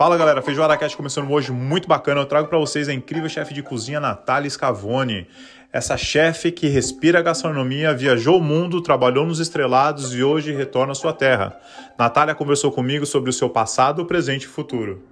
Fala galera, Feijoada Cast começando hoje muito bacana. Eu trago para vocês a incrível chefe de cozinha Natália Scavone. Essa chefe que respira gastronomia, viajou o mundo, trabalhou nos estrelados e hoje retorna à sua terra. Natália conversou comigo sobre o seu passado, presente e futuro.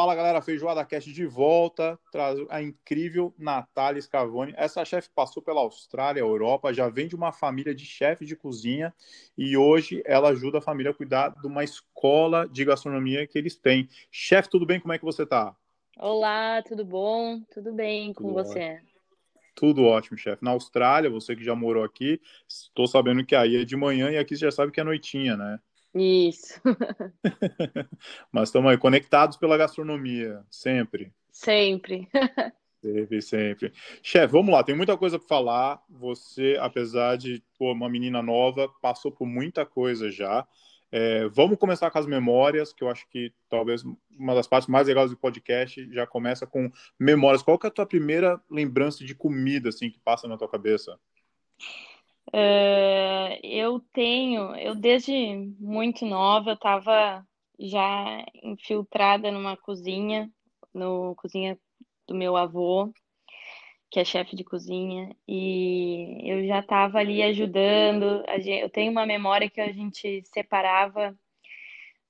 Fala galera, Feijoada Cast de volta, traz a incrível Natália Scavone. Essa chefe passou pela Austrália, Europa, já vem de uma família de chefes de cozinha e hoje ela ajuda a família a cuidar de uma escola de gastronomia que eles têm. Chefe, tudo bem? Como é que você tá? Olá, tudo bom? Tudo bem tudo com ótimo. você? Tudo ótimo, chefe. Na Austrália, você que já morou aqui, estou sabendo que aí é de manhã e aqui você já sabe que é noitinha, né? Isso. Mas estamos aí conectados pela gastronomia, sempre. Sempre. Sempre, sempre. Chefe, vamos lá, tem muita coisa para falar. Você, apesar de pô, uma menina nova, passou por muita coisa já. É, vamos começar com as memórias, que eu acho que talvez uma das partes mais legais do podcast já começa com memórias. Qual que é a tua primeira lembrança de comida assim que passa na tua cabeça? Uh, eu tenho, eu desde muito nova estava já infiltrada numa cozinha, no cozinha do meu avô, que é chefe de cozinha, e eu já estava ali ajudando. Eu tenho uma memória que a gente separava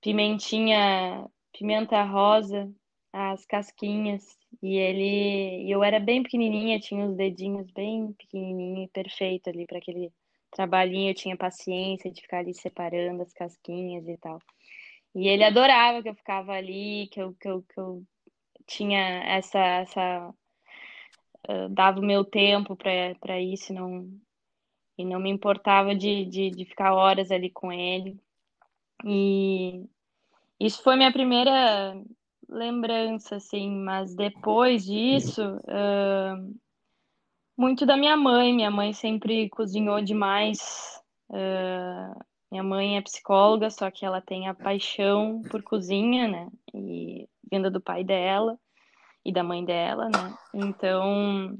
pimentinha, pimenta rosa, as casquinhas, e ele, eu era bem pequenininha, tinha os dedinhos bem pequenininho e perfeito ali para aquele trabalhinho. Eu tinha paciência de ficar ali separando as casquinhas e tal. E ele adorava que eu ficava ali, que eu, que eu, que eu tinha essa, essa dava o meu tempo para isso, não e não me importava de, de, de ficar horas ali com ele. E isso foi minha primeira lembrança, assim, mas depois disso, uh, muito da minha mãe. Minha mãe sempre cozinhou demais. Uh, minha mãe é psicóloga, só que ela tem a paixão por cozinha, né? E vinda do pai dela e da mãe dela, né? Então,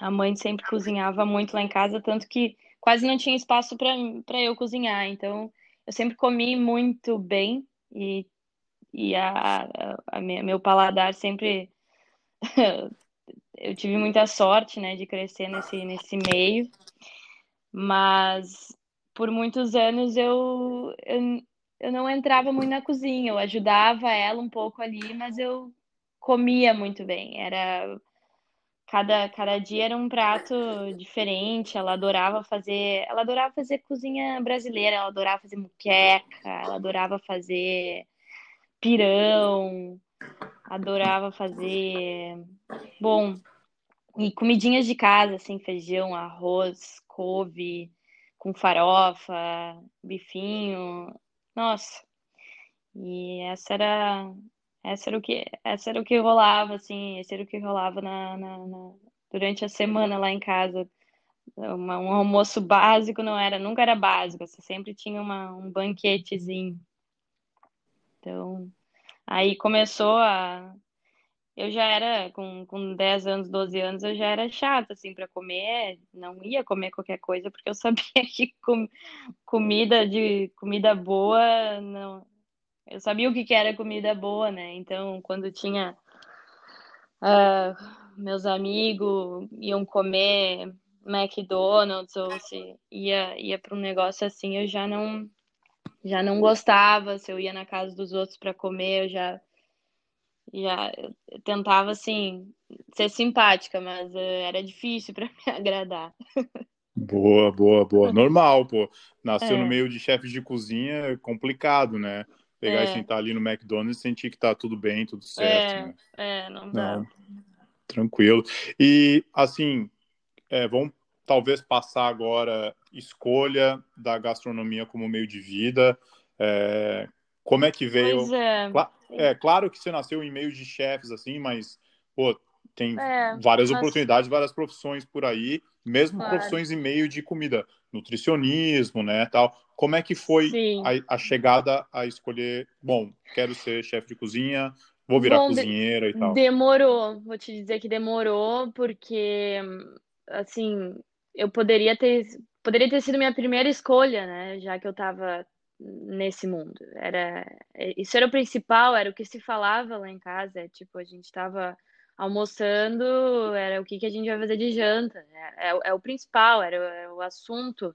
a mãe sempre cozinhava muito lá em casa, tanto que quase não tinha espaço para eu cozinhar. Então, eu sempre comi muito bem e e a, a, a meu paladar sempre eu tive muita sorte, né, de crescer nesse nesse meio, mas por muitos anos eu, eu eu não entrava muito na cozinha, eu ajudava ela um pouco ali, mas eu comia muito bem. Era cada, cada dia era um prato diferente. Ela adorava fazer, ela adorava fazer cozinha brasileira, ela adorava fazer muqueca, ela adorava fazer pirão, adorava fazer, bom, e comidinhas de casa, assim, feijão, arroz, couve, com farofa, bifinho, nossa. E essa era, essa era o que, essa era o que rolava, assim, esse era o que rolava na, na, na durante a semana lá em casa. Um almoço básico não era, nunca era básico, você sempre tinha uma, um banquetezinho. Então, aí começou a. Eu já era, com, com 10 anos, 12 anos, eu já era chata, assim, para comer. Não ia comer qualquer coisa, porque eu sabia que com, comida de comida boa, não. Eu sabia o que, que era comida boa, né? Então, quando tinha. Uh, meus amigos iam comer McDonald's ou se ia, ia para um negócio assim, eu já não já não gostava, se eu ia na casa dos outros para comer, eu já já eu tentava assim ser simpática, mas uh, era difícil para me agradar. Boa, boa, boa. Normal, pô. Nasceu é. no meio de chefes de cozinha, é complicado, né? Pegar é. e sentar ali no McDonald's e sentir que tá tudo bem, tudo certo. É, né? é não dá. Não, tranquilo. E assim, é, vamos talvez passar agora escolha da gastronomia como meio de vida. É, como é que veio? Pois é. é. claro que você nasceu em meio de chefes, assim, mas pô, tem é, várias mas... oportunidades, várias profissões por aí, mesmo claro. profissões em meio de comida, nutricionismo, né, tal. Como é que foi a, a, chegada a escolher? Bom, quero ser chefe de cozinha, vou virar bom, cozinheira e tal. Demorou, vou te dizer que demorou, porque assim eu poderia ter poderia ter sido minha primeira escolha, né? Já que eu estava nesse mundo. Era isso era o principal, era o que se falava lá em casa. É, tipo, a gente estava almoçando, era o que, que a gente vai fazer de janta. É, é, é o principal, era, é o assunto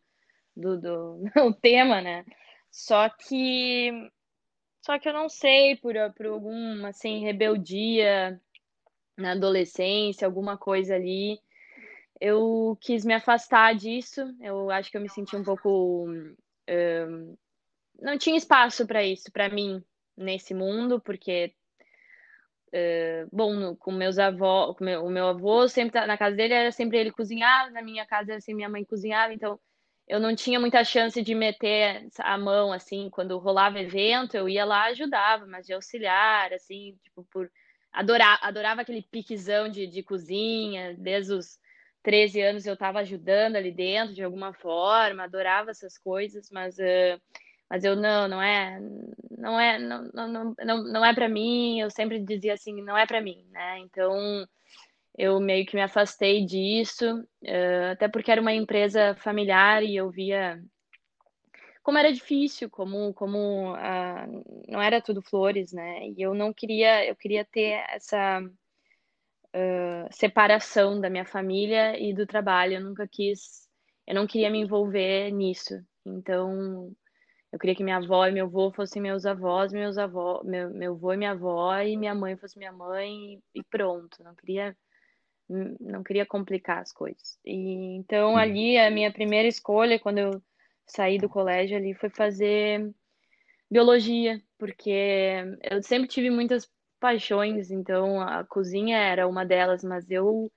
do, do o tema, né? Só que só que eu não sei por, por alguma assim rebeldia na adolescência, alguma coisa ali. Eu quis me afastar disso. Eu acho que eu me senti um pouco um, não tinha espaço para isso para mim nesse mundo, porque Uh, bom, no, com meus avós, com meu, o meu avô sempre tá, na casa dele era sempre ele cozinhava, na minha casa era assim minha mãe cozinhava, então eu não tinha muita chance de meter a mão assim quando rolava evento, eu ia lá ajudava, mas de auxiliar assim, tipo por adorar, adorava aquele piquezão de, de cozinha, desde os 13 anos eu estava ajudando ali dentro de alguma forma, adorava essas coisas, mas uh, mas eu não, não é, não é, não, não, não, não é para mim. Eu sempre dizia assim, não é para mim, né? Então eu meio que me afastei disso, uh, até porque era uma empresa familiar e eu via como era difícil, como, como uh, não era tudo flores, né? E eu não queria, eu queria ter essa uh, separação da minha família e do trabalho. Eu nunca quis, eu não queria me envolver nisso. Então eu queria que minha avó e meu avô fossem meus avós, meus avós, meu, meu avô e minha avó, e minha mãe fosse minha mãe, e pronto. Não queria, não queria complicar as coisas. E, então, ali, a minha primeira escolha, quando eu saí do colégio ali, foi fazer biologia, porque eu sempre tive muitas paixões, então a cozinha era uma delas, mas eu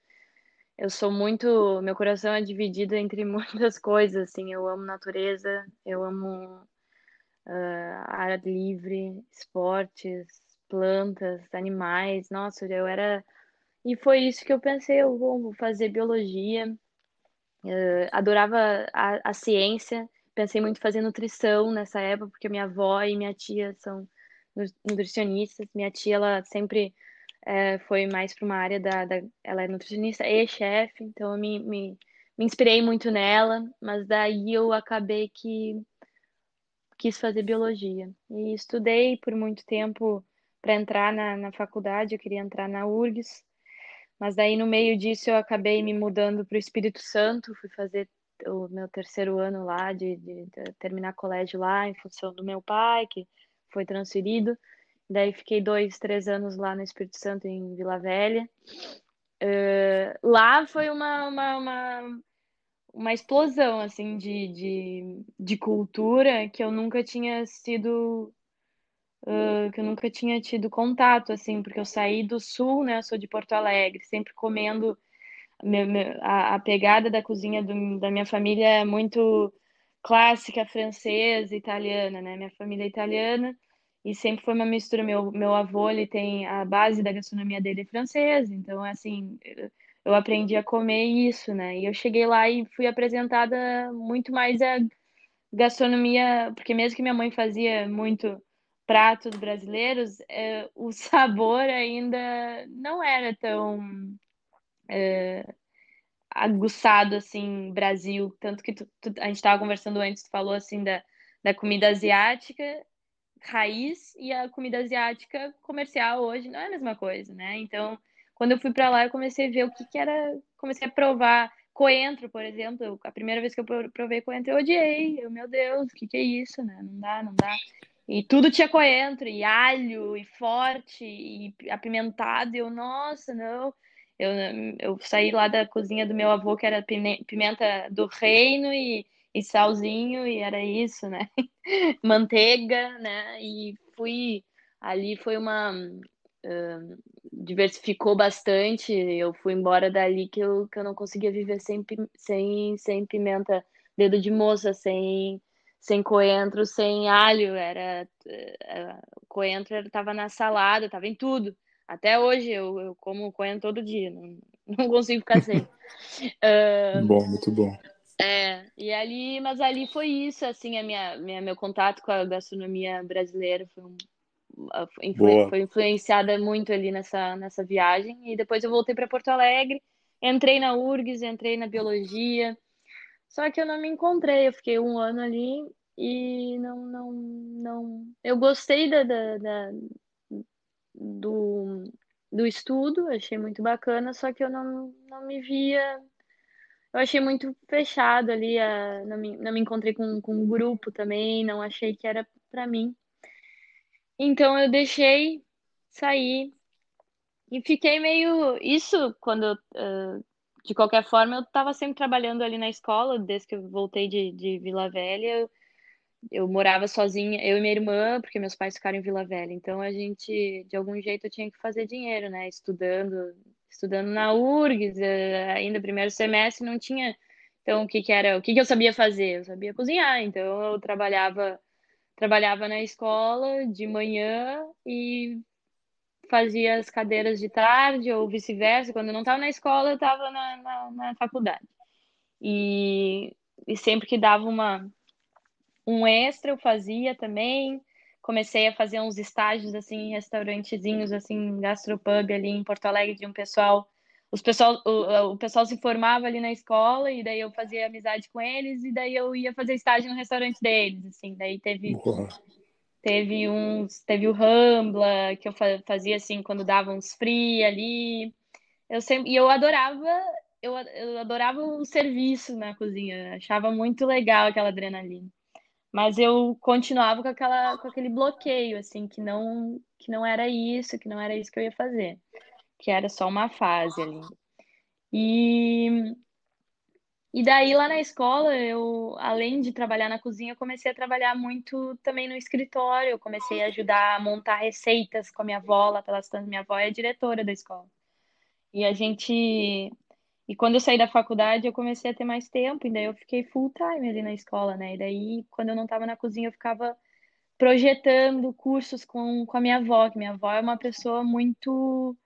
eu sou muito, meu coração é dividido entre muitas coisas, assim, eu amo natureza, eu amo uh, ar livre, esportes, plantas, animais. Nossa, eu era. E foi isso que eu pensei: eu vou fazer biologia. Uh, adorava a, a ciência. Pensei muito em fazer nutrição nessa época, porque minha avó e minha tia são nutricionistas. Minha tia, ela sempre é, foi mais para uma área da, da, Ela é nutricionista e chefe, então eu me, me, me inspirei muito nela, mas daí eu acabei que quis fazer biologia. E estudei por muito tempo para entrar na, na faculdade, eu queria entrar na URGS, mas daí no meio disso eu acabei me mudando para o Espírito Santo, fui fazer o meu terceiro ano lá, de, de, de, terminar colégio lá, em função do meu pai, que foi transferido. Daí fiquei dois, três anos lá no Espírito Santo, em Vila Velha. Uh, lá foi uma, uma, uma uma explosão assim de, de, de cultura que eu nunca tinha sido uh, que eu nunca tinha tido contato assim porque eu saí do sul né eu sou de Porto Alegre sempre comendo a, pegada da cozinha do, da minha família é muito clássica francesa italiana né minha família é italiana e sempre foi uma mistura meu meu avô ele tem a base da gastronomia dele é francesa então assim eu aprendi a comer isso, né? E eu cheguei lá e fui apresentada muito mais a gastronomia, porque mesmo que minha mãe fazia muito pratos brasileiros, é, o sabor ainda não era tão é, aguçado assim, Brasil. Tanto que tu, tu, a gente estava conversando antes, tu falou assim da, da comida asiática raiz e a comida asiática comercial hoje não é a mesma coisa, né? Então quando eu fui para lá, eu comecei a ver o que, que era, comecei a provar coentro, por exemplo. A primeira vez que eu provei coentro, eu odiei. Eu, meu Deus, o que, que é isso, né? Não dá, não dá. E tudo tinha coentro, e alho, e forte, e apimentado. E eu, nossa, não. Eu, eu saí lá da cozinha do meu avô, que era pimenta do reino e, e salzinho, e era isso, né? Manteiga, né? E fui. Ali foi uma, diversificou bastante. Eu fui embora dali que eu, que eu não conseguia viver sem, sem, sem pimenta, dedo de moça, sem, sem coentro, sem alho. Era, era eh, coentro estava na salada, estava em tudo. Até hoje eu, eu como coentro todo dia, não, não consigo ficar sem. uh, bom, muito bom. É, e ali, mas ali foi isso, assim, a minha, minha, meu contato com a gastronomia brasileira foi um, influ foi influenciada muito ali nessa, nessa viagem. E depois eu voltei para Porto Alegre, entrei na URGS, entrei na biologia. Só que eu não me encontrei, eu fiquei um ano ali e não, não, não. Eu gostei da, da, da do, do estudo, achei muito bacana, só que eu não, não me via. Eu achei muito fechado ali, a, não, me, não me encontrei com, com um grupo também, não achei que era para mim. Então eu deixei sair e fiquei meio. Isso quando uh, de qualquer forma, eu estava sempre trabalhando ali na escola, desde que eu voltei de, de Vila Velha. Eu, eu morava sozinha, eu e minha irmã, porque meus pais ficaram em Vila Velha. Então a gente, de algum jeito, eu tinha que fazer dinheiro, né? Estudando, estudando na URGS, eh, ainda primeiro semestre não tinha. Então o que que era, o que que eu sabia fazer? Eu sabia cozinhar. Então eu trabalhava trabalhava na escola de manhã e fazia as cadeiras de tarde ou vice-versa. Quando eu não estava na escola, eu estava na, na, na, faculdade. E, e sempre que dava uma um extra eu fazia também. Comecei a fazer uns estágios assim em restaurantezinhos assim, gastropub ali em Porto Alegre de um pessoal os pessoal, o, o pessoal se formava ali na escola e daí eu fazia amizade com eles e daí eu ia fazer estágio no restaurante deles, assim. Daí teve teve uns, teve o Rambla que eu fazia assim quando dava uns free ali. Eu sempre e eu adorava eu, eu adorava o serviço na cozinha, achava muito legal aquela adrenalina mas eu continuava com aquela com aquele bloqueio assim que não que não era isso que não era isso que eu ia fazer que era só uma fase ali. E e daí lá na escola eu além de trabalhar na cozinha eu comecei a trabalhar muito também no escritório. Eu comecei a ajudar a montar receitas com a minha avó lá pelas tantas. Minha avó é diretora da escola. E a gente e quando eu saí da faculdade, eu comecei a ter mais tempo, e daí eu fiquei full time ali na escola, né? E daí, quando eu não estava na cozinha, eu ficava projetando cursos com, com a minha avó, que minha avó é uma pessoa muito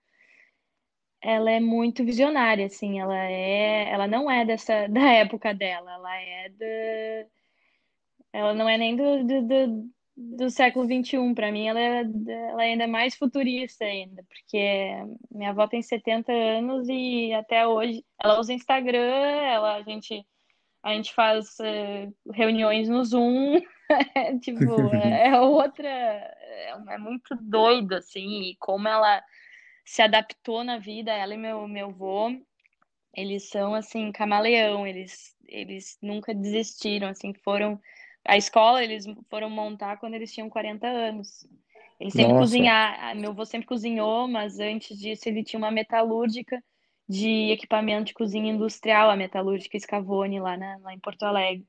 ela é muito visionária, assim, ela é, ela não é dessa da época dela, ela é da ela não é nem do, do, do do século XXI. Para mim, ela é, ela é ainda mais futurista ainda, porque minha avó tem 70 anos e até hoje ela usa Instagram, ela, a, gente, a gente faz uh, reuniões no Zoom, tipo, é, é outra, é, é, muito doido, assim, e como ela se adaptou na vida, ela e meu, meu avô, eles são, assim, camaleão, eles, eles nunca desistiram, assim, foram a escola eles foram montar quando eles tinham 40 anos. Ele sempre cozinhar, meu avô sempre cozinhou, mas antes disso ele tinha uma metalúrgica de equipamento de cozinha industrial, a metalúrgica Scavone lá, na, lá em Porto Alegre.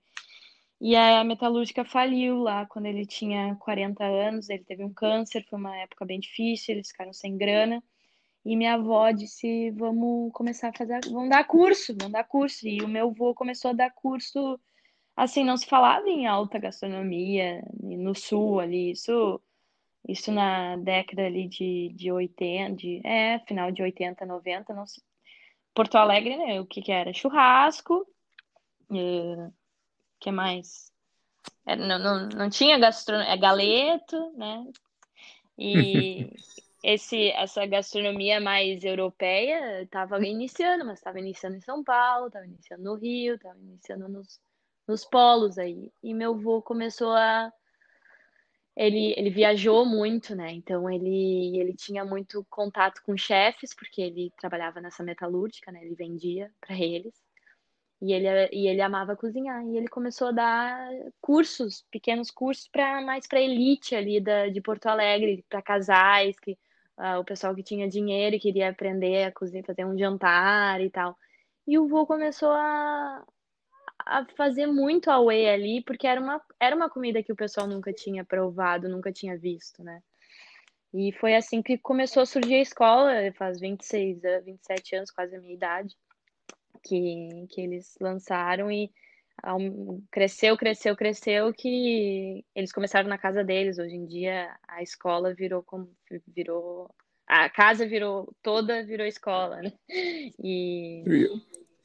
E a metalúrgica faliu lá quando ele tinha 40 anos, ele teve um câncer, foi uma época bem difícil, eles ficaram sem grana. E minha avó disse: "Vamos começar a fazer, vamos dar curso, vamos dar curso". E o meu avô começou a dar curso assim, não se falava em alta gastronomia no sul ali, isso, isso na década ali de, de 80, de, é, final de 80, 90, não se... Porto Alegre, né, o que que era? Churrasco, é, que mais? É, não, não, não tinha gastronomia, é galeto, né, e esse, essa gastronomia mais europeia estava iniciando, mas estava iniciando em São Paulo, estava iniciando no Rio, estava iniciando nos, nos polos aí. E meu avô começou a ele, ele viajou muito, né? Então ele, ele tinha muito contato com chefes, porque ele trabalhava nessa metalúrgica, né? Ele vendia para eles. E ele, e ele amava cozinhar. E ele começou a dar cursos, pequenos cursos para mais para elite ali da, de Porto Alegre, para casais, que uh, o pessoal que tinha dinheiro e queria aprender a cozinhar, fazer um jantar e tal. E o vô começou a, a fazer muito away ali, porque era uma, era uma comida que o pessoal nunca tinha provado, nunca tinha visto, né? E foi assim que começou a surgir a escola, faz 26, 27 anos, quase a minha idade, que, que eles lançaram e cresceu, cresceu, cresceu, que eles começaram na casa deles. Hoje em dia a escola virou como virou a casa virou toda virou escola, né? E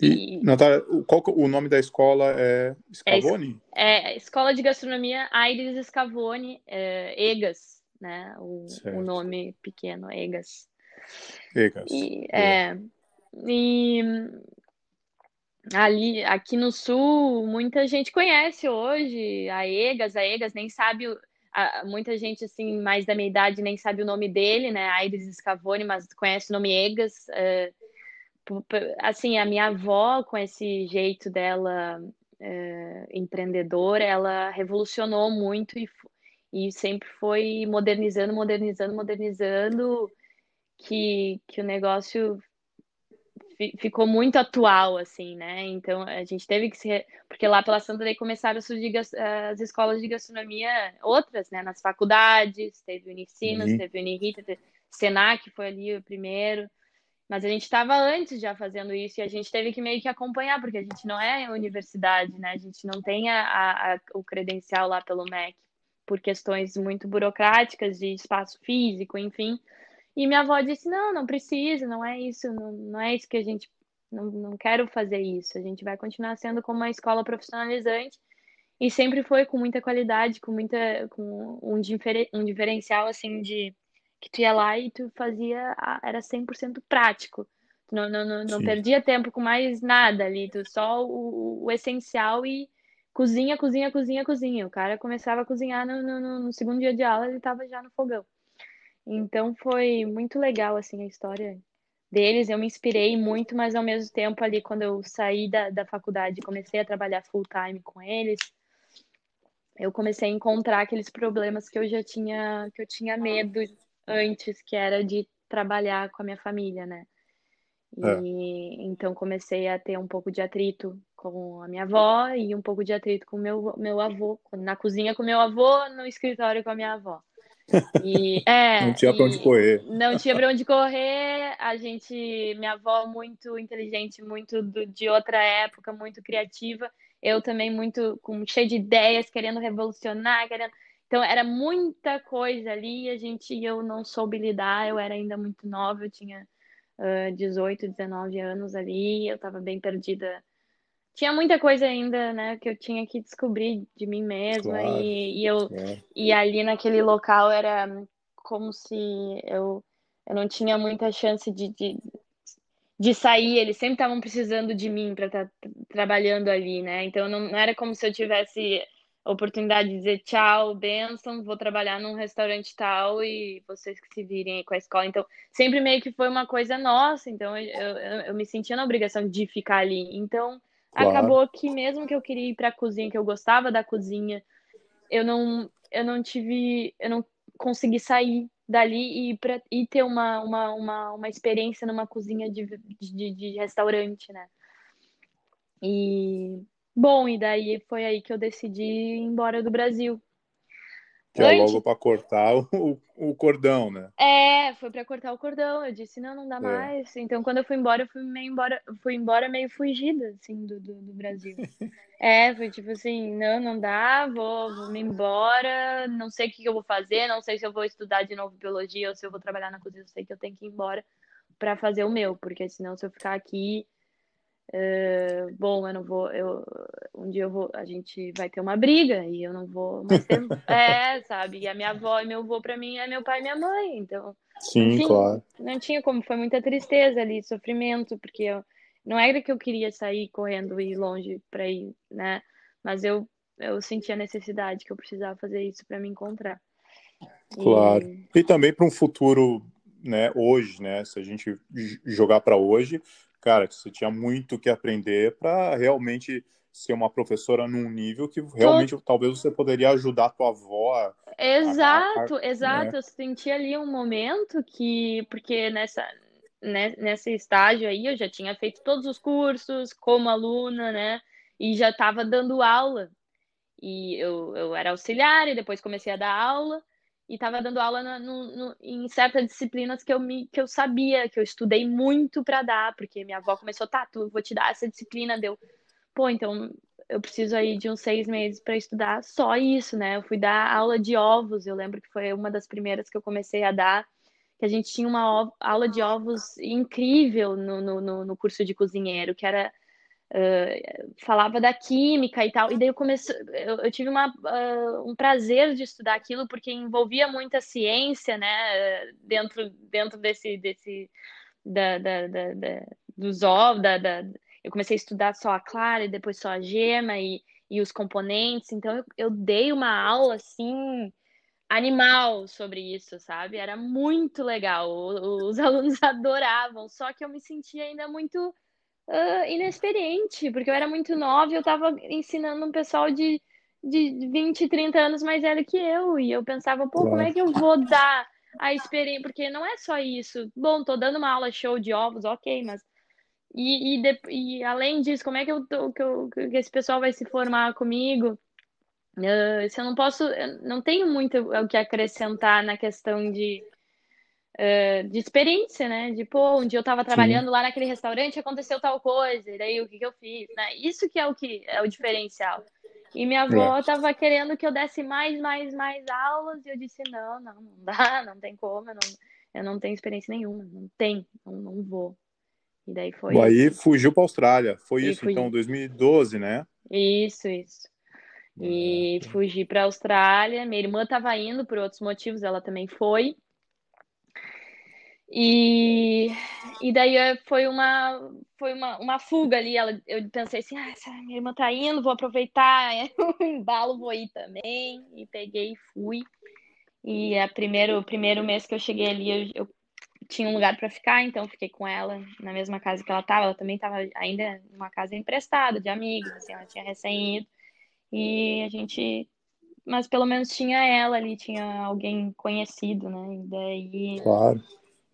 e, e Natália, qual o nome da escola é Scavone? É, é Escola de Gastronomia Aires Scavone, é, EGAS, né? O, o, nome pequeno, EGAS. EGAS. E, é, e, ali aqui no sul, muita gente conhece hoje a Egas, a Egas nem sabe, a, muita gente assim mais da minha idade nem sabe o nome dele, né? Aires Scavone, mas conhece o nome Egas. É, assim, a minha avó com esse jeito dela é, empreendedora, ela revolucionou muito e, e sempre foi modernizando, modernizando, modernizando, que, que o negócio ficou muito atual, assim, né? Então a gente teve que se. Porque lá pela Santa Lei começaram a surgir as escolas de gastronomia, outras, né? Nas faculdades, teve o Unicinos, uhum. teve o Unirita, teve... Senac foi ali o primeiro. Mas a gente estava antes já fazendo isso e a gente teve que meio que acompanhar, porque a gente não é universidade, né? A gente não tem a, a, o credencial lá pelo MEC, por questões muito burocráticas de espaço físico, enfim. E minha avó disse: não, não precisa, não é isso, não, não é isso que a gente. Não, não quero fazer isso. A gente vai continuar sendo como uma escola profissionalizante e sempre foi com muita qualidade, com muita com um, um diferencial assim de que tu ia lá e tu fazia era 100% prático. não, não, não, não perdia tempo com mais nada ali, tu só o, o, essencial e cozinha, cozinha, cozinha, cozinha. O cara começava a cozinhar no, no, no segundo dia de aula, ele estava já no fogão. Então foi muito legal assim a história deles. Eu me inspirei muito, mas ao mesmo tempo ali quando eu saí da, da faculdade comecei a trabalhar full time com eles, eu comecei a encontrar aqueles problemas que eu já tinha que eu tinha medo antes, que era de trabalhar com a minha família, né? E é. então comecei a ter um pouco de atrito com a minha avó e um pouco de atrito com meu meu avô, na cozinha com meu avô, no escritório com a minha avó. E, é, não tinha para onde correr. Não tinha para onde correr. A gente, minha avó muito inteligente, muito do, de outra época, muito criativa. Eu também muito com cheio de ideias, querendo revolucionar, querendo. Então era muita coisa ali. A gente, eu não soube lidar. Eu era ainda muito nova. Eu tinha uh, 18, 19 anos ali. Eu estava bem perdida tinha muita coisa ainda, né, que eu tinha que descobrir de mim mesma claro, e, e, eu é. e ali naquele local era como se eu, eu não tinha muita chance de, de, de sair, eles sempre estavam precisando de mim para estar tá trabalhando ali, né? Então não, não era como se eu tivesse oportunidade de dizer tchau, benção, vou trabalhar num restaurante tal e vocês que se virem aí com a escola. Então, sempre meio que foi uma coisa nossa, então eu, eu, eu me sentia na obrigação de ficar ali. Então, Claro. Acabou que mesmo que eu queria ir para a cozinha, que eu gostava da cozinha, eu não, eu não tive, eu não consegui sair dali e, pra, e ter uma, uma, uma, uma experiência numa cozinha de, de, de restaurante, né? E bom, e daí foi aí que eu decidi ir embora do Brasil. Que é logo para cortar o, o cordão, né? É, foi para cortar o cordão. Eu disse, não, não dá é. mais. Então, quando eu fui embora, eu fui meio embora, fui embora meio fugida, assim, do, do, do Brasil. é, foi tipo assim, não, não dá, vou, vou me embora, não sei o que eu vou fazer, não sei se eu vou estudar de novo biologia ou se eu vou trabalhar na cozinha, eu sei que eu tenho que ir embora para fazer o meu, porque senão se eu ficar aqui Uh, bom, eu não vou. Eu, um dia eu vou, a gente vai ter uma briga e eu não vou mais ter. é, sabe? E a minha avó e meu avô para mim é meu pai e minha mãe. Então, sim, enfim, claro. Não tinha como, foi muita tristeza ali, sofrimento, porque eu, não era que eu queria sair correndo e ir longe para ir, né? Mas eu, eu sentia a necessidade que eu precisava fazer isso para me encontrar. Claro. E, e também para um futuro, né, hoje, né? Se a gente jogar para hoje, cara, que você tinha muito que aprender para realmente ser uma professora num nível que realmente talvez você poderia ajudar a tua avó. A, exato, a, a, exato. Né? Eu senti ali um momento que, porque nessa, né, nesse estágio aí eu já tinha feito todos os cursos como aluna, né? E já estava dando aula. E eu, eu era auxiliar e depois comecei a dar aula e estava dando aula no, no, em certas disciplinas que eu, me, que eu sabia, que eu estudei muito para dar, porque minha avó começou, tá, tu, vou te dar essa disciplina, deu, pô, então eu preciso aí de uns seis meses para estudar só isso, né? Eu fui dar aula de ovos, eu lembro que foi uma das primeiras que eu comecei a dar, que a gente tinha uma aula de ovos incrível no, no, no curso de cozinheiro, que era Falava da química e tal, e daí eu comecei, eu, eu tive uma, uh, um prazer de estudar aquilo porque envolvia muita ciência, né, dentro, dentro desse, desse da, da, da, da dos ovos, da, da, eu comecei a estudar só a clara e depois só a gema e, e os componentes. Então eu, eu dei uma aula assim animal sobre isso, sabe? Era muito legal. Os alunos adoravam, só que eu me sentia ainda muito uh, inexperiente, porque eu era muito nova e eu estava ensinando um pessoal de, de 20, 30 anos mais velho que eu. E eu pensava, pô, como é que eu vou dar a experiência? Porque não é só isso. Bom, tô dando uma aula show de ovos, ok, mas. E, e, de, e além disso, como é que, eu, tô, que, eu, que esse pessoal vai se formar comigo? Uh, se eu não posso, eu não tenho muito o que acrescentar na questão de, uh, de experiência, né? De, pô, um dia eu estava trabalhando Sim. lá naquele restaurante aconteceu tal coisa, e daí o que, que eu fiz, né? Isso que é o que é o diferencial. E minha avó estava é. querendo que eu desse mais, mais, mais aulas, e eu disse, não, não, não dá, não tem como, eu não, eu não tenho experiência nenhuma, não tem, não, não vou. E daí foi. Aí fugiu para a Austrália. Foi e isso, então, 2012, né? Isso, isso. E ah, fugi para a Austrália. Minha irmã estava indo por outros motivos, ela também foi. E, e daí eh, foi uma foi uma, uma fuga ali. Ela, eu pensei assim, ah, essa minha irmã tá indo, vou aproveitar o embalo, vou ir também. E peguei e fui. E a primeiro, o primeiro mês que eu cheguei ali, eu, eu tinha um lugar para ficar, então fiquei com ela na mesma casa que ela estava. Ela também estava ainda numa casa emprestada de amigos, assim, ela tinha recém ido. E a gente. Mas pelo menos tinha ela ali, tinha alguém conhecido, né? E daí. Claro.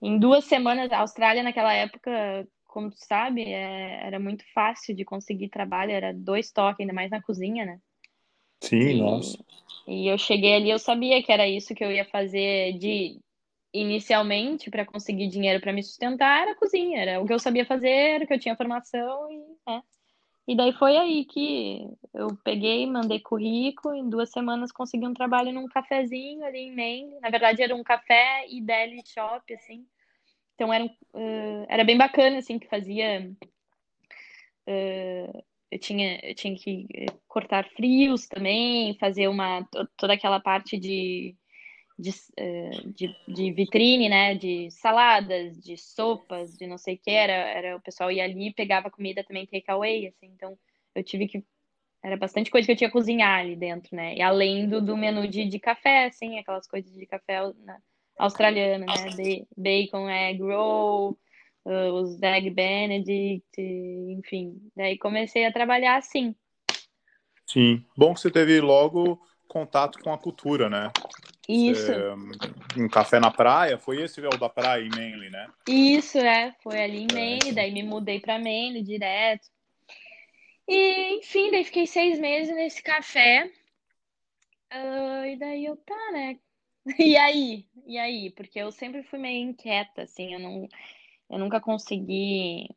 Em duas semanas, a Austrália naquela época, como tu sabe, é, era muito fácil de conseguir trabalho, era dois toques, ainda mais na cozinha, né? Sim, e, nossa. E eu cheguei ali, eu sabia que era isso que eu ia fazer de inicialmente para conseguir dinheiro para me sustentar, era cozinha, era o que eu sabia fazer, era o que eu tinha formação e é. E daí foi aí que eu peguei, mandei currículo, em duas semanas consegui um trabalho num cafezinho ali em Maine. Na verdade, era um café e deli shop, assim. Então era, uh, era bem bacana, assim, que fazia. Uh, eu tinha, eu tinha que cortar frios também, fazer uma toda aquela parte de de, eh, de, de, vitrine, né? De saladas, de sopas, de não sei o que. Era, era, o pessoal ia ali e pegava comida também takeaway, assim. Então, eu tive que... Era bastante coisa que eu tinha que cozinhar ali dentro, né? E além do, do menu de, de café, assim, aquelas coisas de café australiano, né? Bacon, egg roll, uh, os egg benedict, enfim. Daí comecei a trabalhar assim. Sim. Bom que você teve logo contato com a cultura, né? Isso. um café na praia, foi esse o da praia em Manly, né? Isso, é, foi ali em é, Manly, é. daí me mudei para Manly direto. E, enfim, daí fiquei seis meses nesse café. Uh, e daí eu, tá, né? E aí? E aí? Porque eu sempre fui meio inquieta, assim, eu não, eu nunca consegui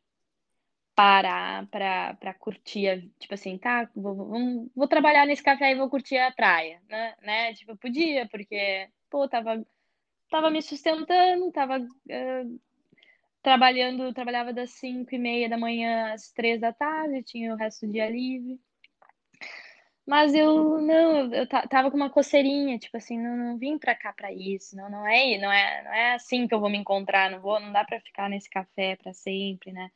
parar pra, curtir, tipo assim, tá, vou, vou, vou, trabalhar nesse café e vou curtir a praia, né? né? Tipo, podia, porque, pô, tava, tava me sustentando, tava uh, trabalhando, trabalhava das 5 e meia da manhã às 3 da tarde, tinha o resto do dia livre. Mas eu não, eu tava com uma coceirinha, tipo assim, não, não vim pra cá pra isso, não, não é, não é, não é assim que eu vou me encontrar, não vou, não dá pra ficar nesse café pra sempre, né?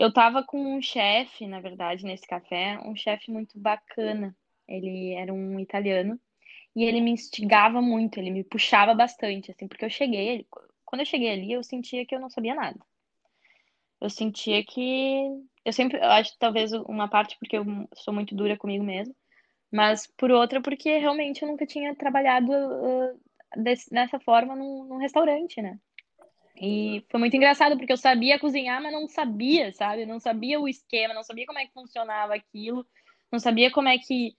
Eu tava com um chefe, na verdade, nesse café, um chefe muito bacana. Ele era um italiano e ele me instigava muito, ele me puxava bastante, assim, porque eu cheguei, quando eu cheguei ali, eu sentia que eu não sabia nada. Eu sentia que eu sempre, eu acho talvez uma parte porque eu sou muito dura comigo mesmo, mas por outra porque realmente eu nunca tinha trabalhado uh, desse, dessa forma num, num restaurante, né? E foi muito engraçado, porque eu sabia cozinhar, mas não sabia, sabe? Não sabia o esquema, não sabia como é que funcionava aquilo, não sabia como é que.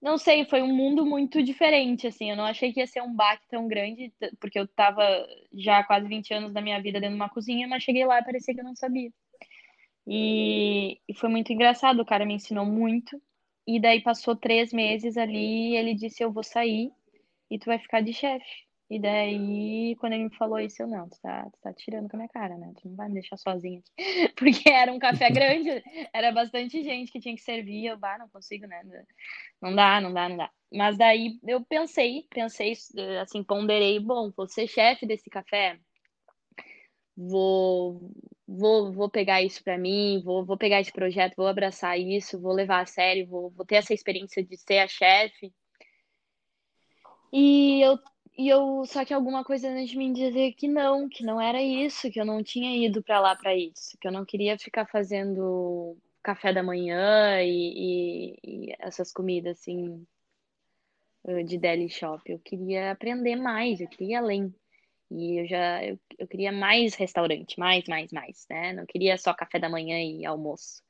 Não sei, foi um mundo muito diferente, assim. Eu não achei que ia ser um baque tão grande, porque eu tava já quase 20 anos da minha vida dentro de uma cozinha, mas cheguei lá e parecia que eu não sabia. E, e foi muito engraçado, o cara me ensinou muito. E daí passou três meses ali e ele disse: Eu vou sair e tu vai ficar de chefe. E daí, quando ele me falou isso, eu, não, tu tá, tu tá tirando com a minha cara, né? Tu não vai me deixar sozinha aqui. Porque era um café grande, era bastante gente que tinha que servir. Eu, bah, não consigo, né? Não dá, não dá, não dá. Mas daí eu pensei, pensei, assim, ponderei, bom, vou ser chefe desse café, vou, vou, vou pegar isso para mim, vou, vou pegar esse projeto, vou abraçar isso, vou levar a sério, vou, vou ter essa experiência de ser a chefe. E eu, e eu, só que alguma coisa antes de mim dizer que não, que não era isso, que eu não tinha ido para lá para isso, que eu não queria ficar fazendo café da manhã e, e, e essas comidas assim de deli shop. Eu queria aprender mais, eu queria ir além. E eu já eu, eu queria mais restaurante, mais, mais, mais, né? Não queria só café da manhã e almoço.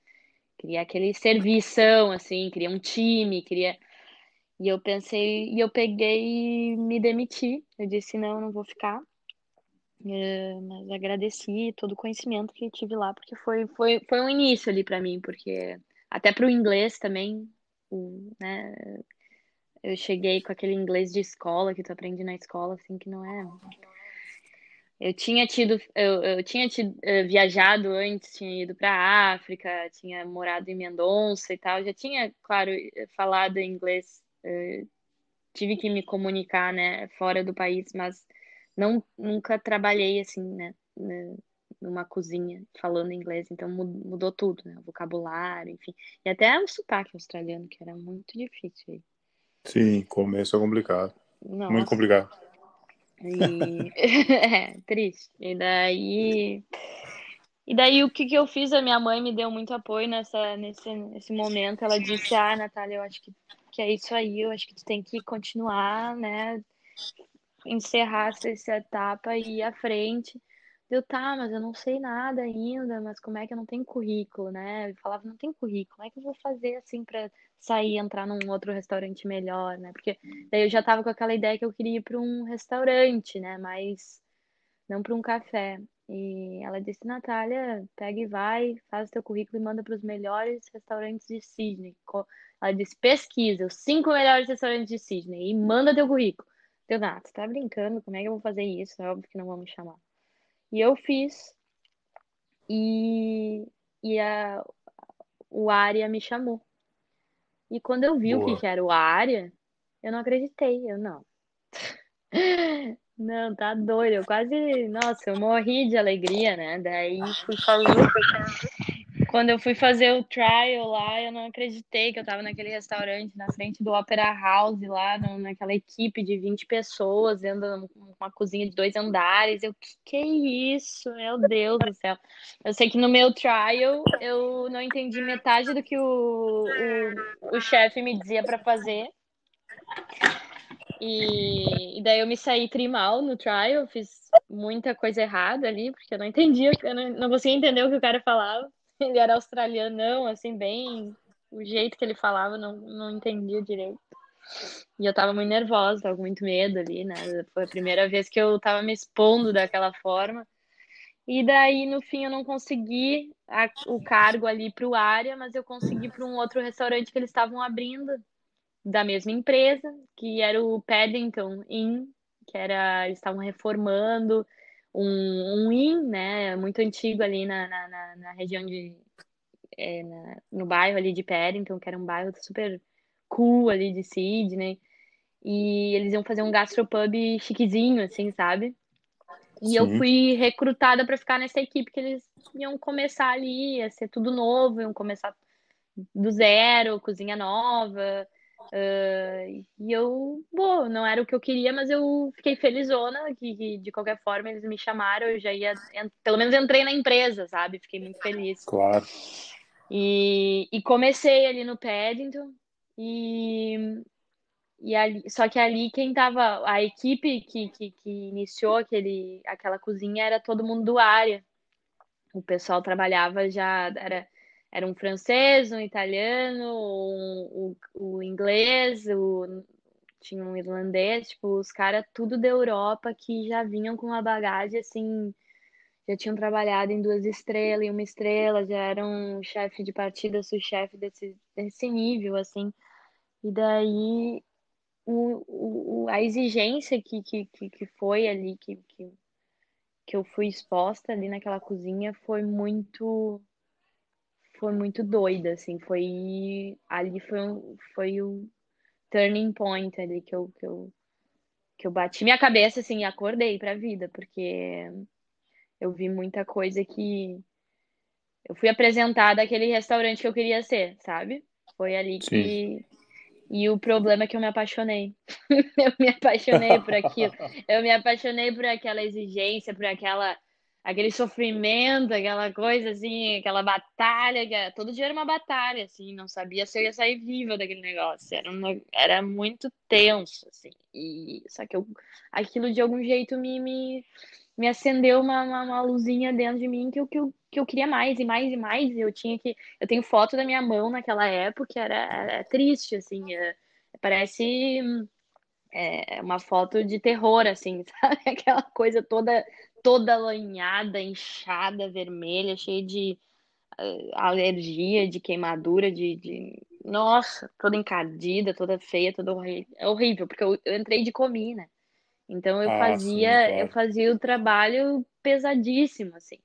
Queria aquele servição, assim, queria um time, queria. E eu pensei, e eu peguei e me demiti. Eu disse, não, não vou ficar. Uh, mas agradeci todo o conhecimento que tive lá, porque foi, foi, foi um início ali para mim, porque até para o inglês também, né, eu cheguei com aquele inglês de escola que tu aprende na escola, assim, que não é eu tinha tido, eu, eu tinha tido, uh, viajado antes, tinha ido para África, tinha morado em Mendonça e tal, já tinha, claro, falado inglês, uh, tive que me comunicar, né, fora do país, mas não nunca trabalhei assim, né, numa cozinha falando inglês, então mudou tudo, né, o vocabulário, enfim, e até o sotaque australiano que era muito difícil. Sim, começo é complicado, Nossa. muito complicado. E... é, triste. E daí. E daí o que, que eu fiz? A minha mãe me deu muito apoio nessa, nesse, nesse momento. Ela disse, ah, Natália, eu acho que, que é isso aí, eu acho que tu tem que continuar, né? Encerrar essa, etapa e ir à frente. Eu, tá, mas eu não sei nada ainda, mas como é que eu não tenho currículo, né? Eu falava, não tem currículo, como é que eu vou fazer assim para sair e entrar num outro restaurante melhor, né? Porque daí eu já tava com aquela ideia que eu queria ir para um restaurante, né? Mas não para um café. E ela disse, Natália, pega e vai, faz teu currículo e manda para os melhores restaurantes de Sydney. Ela disse, pesquisa os cinco melhores restaurantes de Sydney e manda teu currículo. Eu, ah, tu tá brincando, como é que eu vou fazer isso? É óbvio que não vão me chamar. E eu fiz. E, e a, o área me chamou. E quando eu vi Boa. o que era o área, eu não acreditei. Eu não. Não, tá doido. Eu quase. Nossa, eu morri de alegria, né? Daí fui fazer. Quando eu fui fazer o trial lá, eu não acreditei que eu tava naquele restaurante na frente do Opera House lá, naquela equipe de 20 pessoas, dentro de uma cozinha de dois andares. Eu, que que é isso? Meu Deus do céu. Eu sei que no meu trial eu não entendi metade do que o, o, o chefe me dizia para fazer. E, e, daí eu me saí trimal no trial, fiz muita coisa errada ali, porque eu não entendia, eu não, não conseguia entender o que o cara falava. ele era australiano, assim, bem. O jeito que ele falava, não, não entendia direito. E eu tava muito nervosa, tava com muito medo ali, né? Foi a primeira vez que eu tava me expondo daquela forma. E daí, no fim, eu não consegui a, o cargo ali para o área, mas eu consegui para um outro restaurante que eles estavam abrindo, da mesma empresa, que era o Paddington Inn, que era, eles estavam reformando, um, um inn, né, muito antigo ali na, na, na região de, é, na, no bairro ali de Paddington, que era um bairro super cool ali de Sydney, e eles iam fazer um gastropub chiquezinho, assim, sabe? E Sim. eu fui recrutada para ficar nessa equipe que eles iam começar ali, ia ser tudo novo, iam começar do zero, cozinha nova, Uh, e eu, bom, não era o que eu queria, mas eu fiquei felizona que, que, de qualquer forma eles me chamaram, eu já ia, pelo menos entrei na empresa, sabe? Fiquei muito feliz. Claro. E, e comecei ali no Paddington e, e ali, só que ali quem tava, a equipe que, que, que iniciou aquele, aquela cozinha era todo mundo do área. O pessoal trabalhava já, era era um francês, um italiano, um, o, o inglês, o, tinha um irlandês, tipo, os caras tudo da Europa que já vinham com uma bagagem assim, já tinham trabalhado em duas estrelas e uma estrela, já eram chefe de partida, sous-chefe desse, desse nível, assim. E daí o, o, a exigência que, que, que foi ali, que, que, que eu fui exposta ali naquela cozinha foi muito foi muito doida, assim, foi ali foi, um, foi o turning point ali que eu, que eu que eu bati minha cabeça assim e acordei para a vida, porque eu vi muita coisa que eu fui apresentada aquele restaurante que eu queria ser, sabe? Foi ali que. Sim. E o problema é que eu me apaixonei. eu me apaixonei por aquilo. Eu me apaixonei por aquela exigência, por aquela aquele sofrimento, aquela coisa assim, aquela batalha, que é, todo dia era uma batalha, assim, não sabia se eu ia sair viva daquele negócio, era, uma, era muito tenso, assim, e só que eu, aquilo de algum jeito me, me, me acendeu uma, uma, uma, luzinha dentro de mim que eu, que, eu, que eu queria mais e mais e mais, eu tinha que, eu tenho foto da minha mão naquela época, era, era triste, assim, é, parece é, uma foto de terror, assim, sabe, aquela coisa toda toda lanhada, inchada, vermelha, cheia de uh, alergia, de queimadura, de, de, Nossa, toda encardida, toda feia, toda horrível. É horrível, porque eu, eu entrei de comi, né? Então eu ah, fazia, sim, eu fazia o trabalho pesadíssimo, assim.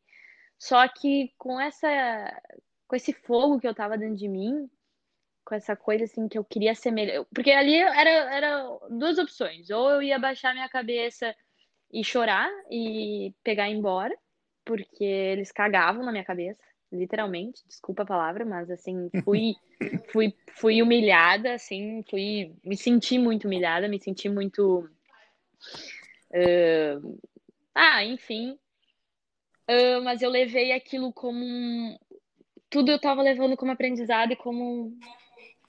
Só que com essa com esse fogo que eu tava dentro de mim, com essa coisa assim que eu queria ser melhor. Porque ali era, era duas opções. Ou eu ia baixar minha cabeça e chorar e pegar e ir embora, porque eles cagavam na minha cabeça, literalmente, desculpa a palavra, mas assim, fui fui fui humilhada, assim, fui me senti muito humilhada, me senti muito uh... ah, enfim, uh, mas eu levei aquilo como um... tudo eu tava levando como aprendizado e como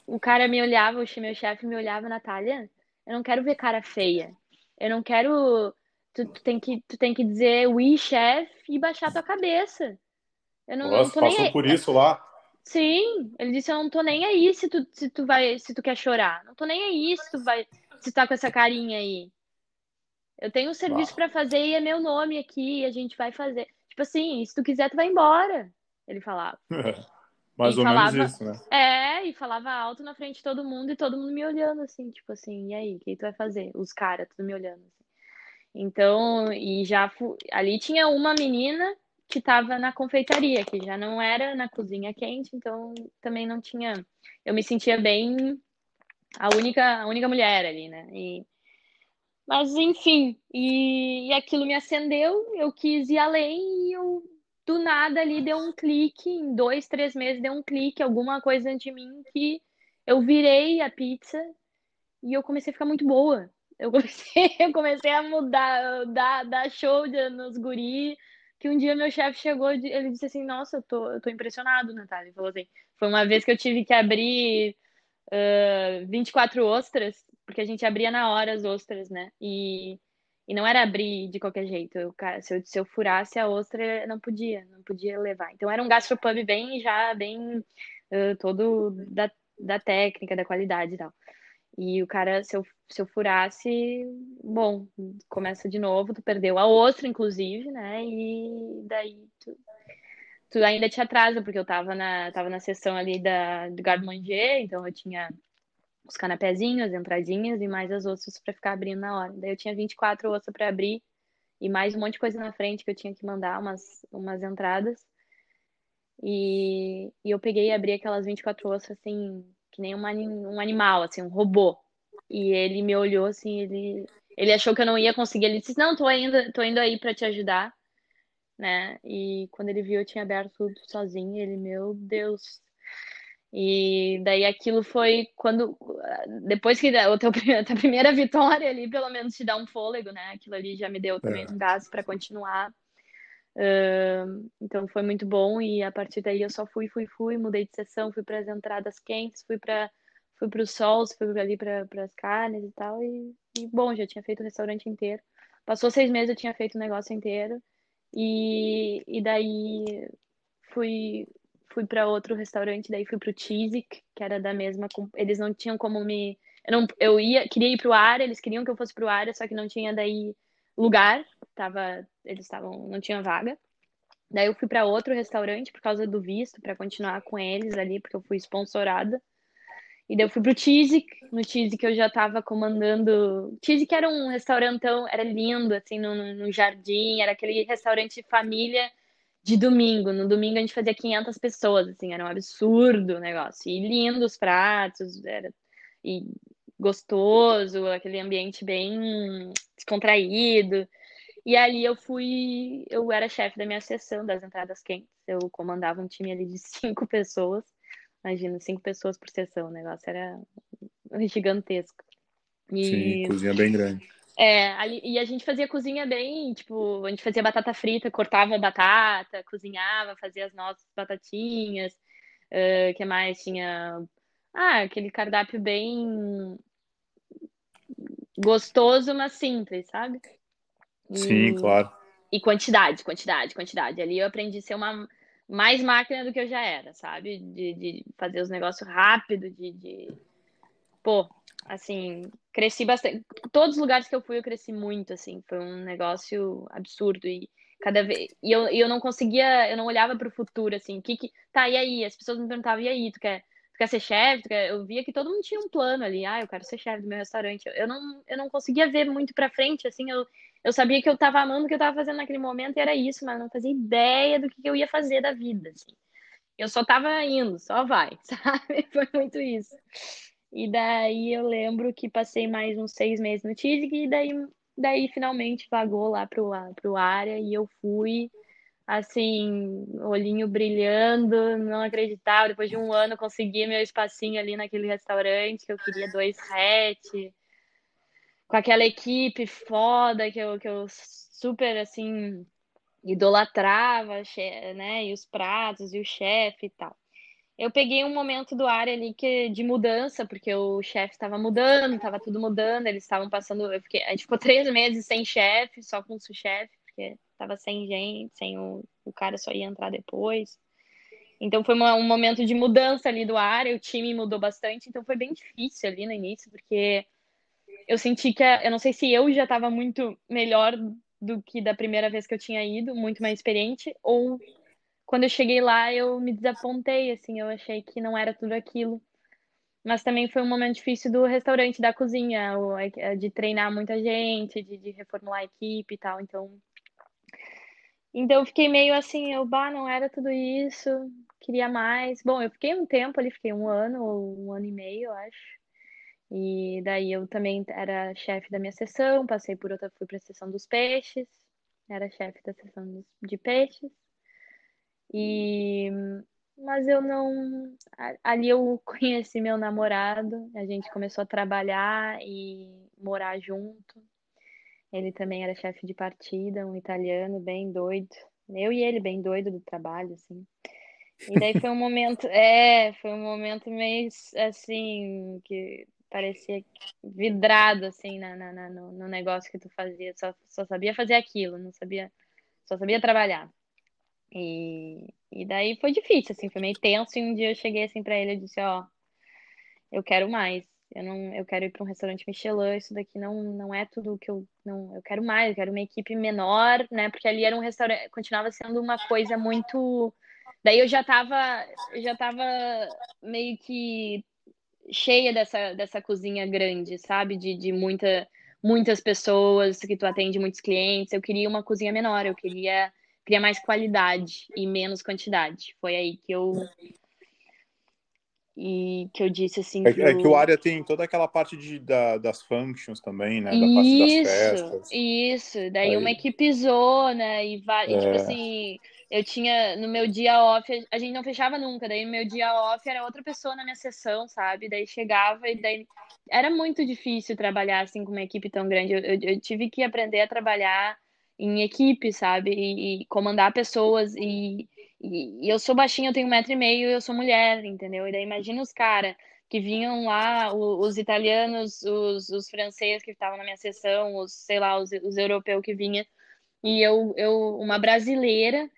o cara me olhava, o meu chefe me olhava, Natália, eu não quero ver cara feia. Eu não quero Tu, tu, tem que, tu tem que dizer we chef e baixar tua cabeça. Eu não, Nossa, não tô passou nem por isso lá? Sim, ele disse, eu não tô nem aí se tu, se tu vai, se tu quer chorar. Não tô nem aí se tu vai, se tá com essa carinha aí. Eu tenho um serviço para fazer e é meu nome aqui, e a gente vai fazer. Tipo assim, se tu quiser, tu vai embora. Ele falava. mais e ou falava, menos isso, né? É, e falava alto na frente de todo mundo e todo mundo me olhando assim, tipo assim, e aí, o que tu vai fazer? Os caras, tudo me olhando. Assim. Então, e já ali tinha uma menina que estava na confeitaria, que já não era na cozinha quente, então também não tinha. Eu me sentia bem a única, a única mulher ali, né? E, mas enfim, e, e aquilo me acendeu, eu quis ir além e eu do nada ali deu um clique, em dois, três meses deu um clique, alguma coisa de mim que eu virei a pizza e eu comecei a ficar muito boa eu comecei, eu comecei a mudar, dar, dar show de, nos guri, que um dia meu chefe chegou, ele disse assim, nossa, eu tô, eu tô impressionado, Natália. Ele falou assim, foi uma vez que eu tive que abrir uh, 24 ostras, porque a gente abria na hora as ostras, né? E, e não era abrir de qualquer jeito. Eu, se, eu, se eu furasse a ostra, não podia, não podia levar. Então era um gastropub bem, já bem uh, todo da, da técnica, da qualidade e tal. E o cara, se eu, se eu furasse, bom, começa de novo, tu perdeu a outra, inclusive, né? E daí tu, tu ainda te atrasa, porque eu tava na, tava na sessão ali da, do garde manger, então eu tinha os canapézinhos, as entradinhas e mais as ossas para ficar abrindo na hora. Daí eu tinha 24 ossas para abrir e mais um monte de coisa na frente que eu tinha que mandar, umas, umas entradas. E, e eu peguei e abri aquelas 24 ossas assim, que nem uma, um animal, assim, um robô. E ele me olhou assim, ele, ele achou que eu não ia conseguir. Ele disse: Não, tô indo, tô indo aí para te ajudar, né? E quando ele viu, eu tinha aberto tudo sozinho. Ele, meu Deus. E daí aquilo foi quando. Depois que a tua primeira vitória ali, pelo menos te dá um fôlego, né? Aquilo ali já me deu também é. um gás para continuar. Então foi muito bom e a partir daí eu só fui, fui, fui, mudei de sessão, fui para as entradas quentes, fui para fui para os sols, fui ali para as carnes e tal e, e, bom, já tinha feito o restaurante inteiro. Passou seis meses eu tinha feito o negócio inteiro e, e daí fui fui para outro restaurante, daí fui para o Cheesic, que era da mesma, eles não tinham como me eu não eu ia, queria ir para o ar, eles queriam que eu fosse para o ar, só que não tinha daí lugar, tava, eles estavam, não tinha vaga. Daí eu fui para outro restaurante por causa do visto, para continuar com eles ali, porque eu fui sponsorada. E daí eu fui pro Tizik, no Tizik eu já tava comandando. Tizik era um restaurantão, era lindo, assim, no, no jardim, era aquele restaurante de família de domingo. No domingo a gente fazia 500 pessoas, assim, era um absurdo o negócio. E lindo os pratos, era e gostoso, aquele ambiente bem descontraído. E ali eu fui, eu era chefe da minha seção das entradas quentes. Eu comandava um time ali de cinco pessoas. Imagina, cinco pessoas por sessão, o negócio era gigantesco. E... Sim, cozinha bem grande. É, ali, e a gente fazia cozinha bem, tipo, a gente fazia batata frita, cortava batata, cozinhava, fazia as nossas batatinhas. O uh, que mais? Tinha. Ah, aquele cardápio bem gostoso, mas simples, sabe? E... Sim, claro. E quantidade, quantidade, quantidade. Ali eu aprendi a ser uma mais máquina do que eu já era, sabe? De, de fazer os negócios rápido, de, de. Pô, assim, cresci bastante. Todos os lugares que eu fui, eu cresci muito, assim. Foi um negócio absurdo. E cada vez. E eu, eu não conseguia, eu não olhava para o futuro, assim. Que que... Tá, e aí? As pessoas me perguntavam, e aí, tu quer, tu quer ser chefe? Quer... Eu via que todo mundo tinha um plano ali. Ah, eu quero ser chefe do meu restaurante. Eu não, eu não conseguia ver muito para frente, assim. Eu, eu sabia que eu estava amando o que eu estava fazendo naquele momento e era isso, mas não fazia ideia do que eu ia fazer da vida, assim. Eu só estava indo, só vai, sabe? Foi muito isso. E daí eu lembro que passei mais uns seis meses no TISG e daí, daí finalmente vagou lá pro, pro área e eu fui, assim, olhinho brilhando, não acreditava. Depois de um ano consegui meu espacinho ali naquele restaurante que eu queria dois hatch, com aquela equipe foda que eu, que eu super, assim, idolatrava, né? E os pratos e o chefe e tal eu peguei um momento do ar ali que de mudança, porque o chefe estava mudando, estava tudo mudando, eles estavam passando. Fiquei, a gente ficou três meses sem chefe, só com o chefe, porque estava sem gente, sem o, o cara só ia entrar depois. Então foi uma, um momento de mudança ali do ar, o time mudou bastante, então foi bem difícil ali no início, porque eu senti que, eu não sei se eu já estava muito melhor do que da primeira vez que eu tinha ido, muito mais experiente, ou quando eu cheguei lá, eu me desapontei, assim, eu achei que não era tudo aquilo. Mas também foi um momento difícil do restaurante, da cozinha, de treinar muita gente, de, de reformular a equipe e tal. Então, então eu fiquei meio assim, eu, bah, não era tudo isso, queria mais. Bom, eu fiquei um tempo ali, fiquei um ano ou um ano e meio, eu acho. E daí eu também era chefe da minha sessão, passei por outra, fui para a sessão dos peixes, era chefe da sessão de peixes. E mas eu não ali eu conheci meu namorado, a gente começou a trabalhar e morar junto. Ele também era chefe de partida, um italiano bem doido. Eu e ele bem doido do trabalho, assim. E daí foi um momento, é, foi um momento meio assim que parecia vidrado assim na, na, no, no negócio que tu fazia. Só, só sabia fazer aquilo, não sabia, só sabia trabalhar. E, e daí foi difícil, assim, foi meio tenso. E um dia eu cheguei assim para ele e disse: Ó, eu quero mais. Eu não, eu quero ir para um restaurante Michelin. Isso daqui não, não é tudo que eu não. Eu quero mais. Eu quero uma equipe menor, né? Porque ali era um restaurante, continuava sendo uma coisa muito. Daí eu já tava, eu já tava meio que cheia dessa, dessa cozinha grande, sabe? De, de muita, muitas pessoas que tu atende muitos clientes. Eu queria uma cozinha menor. Eu queria queria mais qualidade e menos quantidade. Foi aí que eu e que eu disse assim. É, que, é que o área tem toda aquela parte de, da, das functions também, né? Da isso, parte das festas. Isso, daí aí... uma equipe zona e, vai, é. e, tipo assim, eu tinha no meu dia off, a gente não fechava nunca, daí no meu dia off era outra pessoa na minha sessão, sabe? Daí chegava e daí era muito difícil trabalhar assim com uma equipe tão grande. Eu, eu, eu tive que aprender a trabalhar em equipe, sabe? E, e comandar pessoas. E, e, e, eu sou baixinha, eu tenho um metro e meio e eu sou mulher, entendeu? E daí imagina os caras que vinham lá, os, os italianos, os, os franceses que estavam na minha sessão, os, sei lá, os, os europeus que vinham. E eu, eu uma brasileira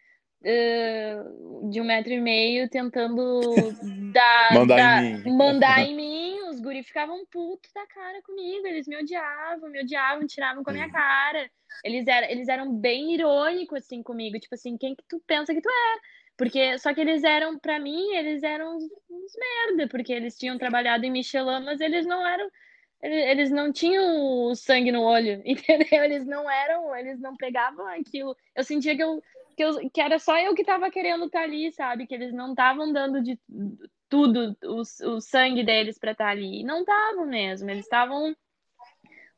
uh, de um metro e meio tentando dar, mandar, dar, em mim. mandar em mim. Os guri ficavam putos da cara comigo. Eles me odiavam, me odiavam, tiravam com a minha cara. Eles, era, eles eram bem irônicos, assim, comigo. Tipo assim, quem que tu pensa que tu é? Porque, só que eles eram, para mim, eles eram uns, merda, porque eles tinham trabalhado em Michelin, mas eles não eram eles não tinham o sangue no olho, entendeu? Eles não eram, eles não pegavam aquilo. Eu sentia que eu, que, eu, que era só eu que tava querendo estar tá ali, sabe? Que eles não estavam dando de tudo, o, o sangue deles para estar tá ali. Não estavam mesmo, eles estavam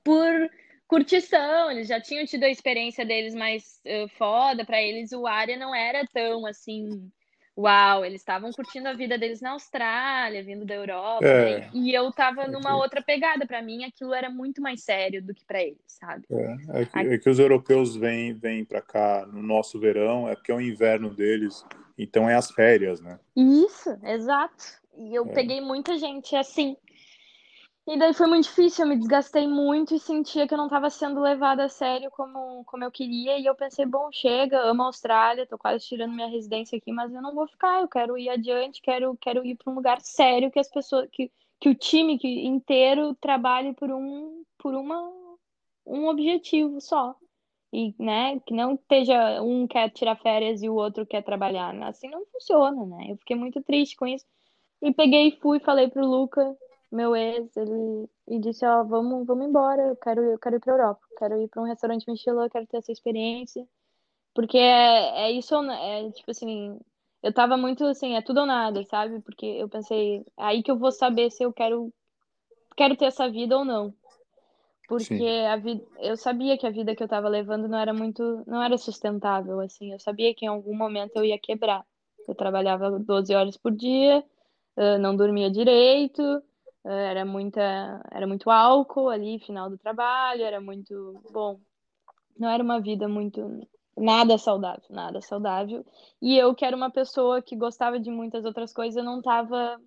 por curtição, eles já tinham tido a experiência deles mais uh, foda, para eles o área não era tão assim, uau, eles estavam curtindo a vida deles na Austrália, vindo da Europa, é. né? e eu tava é numa outra pegada, para mim aquilo era muito mais sério do que para eles, sabe? É, é que, é que, os europeus vêm, vêm para cá no nosso verão, é porque é o inverno deles, então é as férias, né? Isso, exato. E eu é. peguei muita gente assim, e daí foi muito difícil, eu me desgastei muito e sentia que eu não estava sendo levada a sério como, como eu queria. E eu pensei, bom, chega, amo a Austrália, tô quase tirando minha residência aqui, mas eu não vou ficar, eu quero ir adiante, quero, quero ir para um lugar sério que as pessoas, que, que o time que, inteiro trabalhe por um, por uma, um objetivo só. E, né, que não esteja um quer tirar férias e o outro quer trabalhar. Assim não funciona, né? Eu fiquei muito triste com isso. E peguei e fui, falei pro Luca, meu ex, ele e disse, ó, vamos, vamos embora, eu quero, eu quero ir pra Europa, quero ir para um restaurante Michelin, quero ter essa experiência. Porque é, é isso, é tipo assim, eu tava muito assim, é tudo ou nada, sabe? Porque eu pensei, é aí que eu vou saber se eu quero quero ter essa vida ou não. Porque Sim. a vida, eu sabia que a vida que eu tava levando não era muito, não era sustentável, assim. Eu sabia que em algum momento eu ia quebrar. Eu trabalhava 12 horas por dia, não dormia direito, era muita, era muito álcool ali, final do trabalho, era muito, bom, não era uma vida muito nada saudável, nada saudável. E eu que era uma pessoa que gostava de muitas outras coisas, eu não tava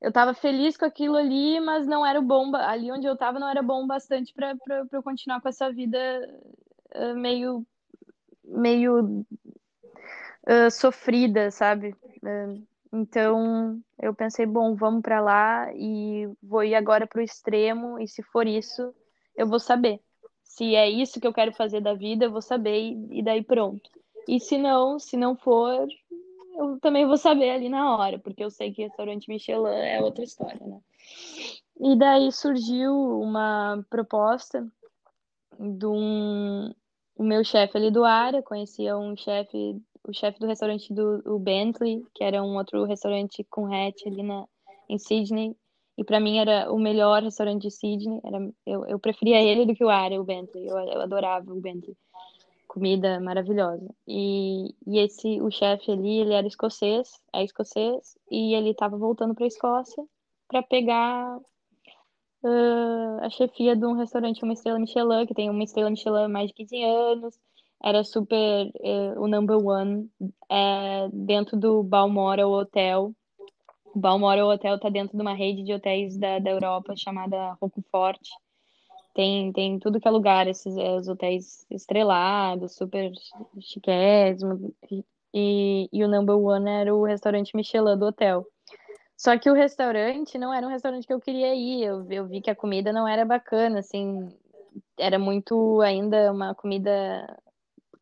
eu tava feliz com aquilo ali, mas não era bom, ali onde eu tava não era bom bastante para eu continuar com essa vida uh, meio meio uh, sofrida, sabe? Uh, então, eu pensei, bom, vamos para lá e vou ir agora para o extremo, e se for isso, eu vou saber. Se é isso que eu quero fazer da vida, eu vou saber e daí pronto. E se não, se não for, eu também vou saber ali na hora, porque eu sei que restaurante Michelin é outra história, né? E daí surgiu uma proposta de um o meu chefe ali do área, conhecia um chefe o chefe do restaurante do o Bentley, que era um outro restaurante com hatch ali na, em Sydney. E para mim era o melhor restaurante de Sydney. Era, eu, eu preferia ele do que o Aria, o Bentley. Eu, eu adorava o Bentley. Comida maravilhosa. E, e esse, o chefe ali, ele era escocês, é escocês, e ele estava voltando para a Escócia para pegar uh, a chefia de um restaurante, uma estrela Michelin, que tem uma estrela Michelin há mais de 15 anos era super eh, o number one é, dentro do Balmoral Hotel. O Balmoral Hotel está dentro de uma rede de hotéis da, da Europa chamada Rockfort. Tem, tem tudo que é lugar, esses é, os hotéis estrelados, super chiquésimos. E, e o number one era o restaurante Michelin do hotel. Só que o restaurante não era um restaurante que eu queria ir. Eu, eu vi que a comida não era bacana, assim, era muito ainda uma comida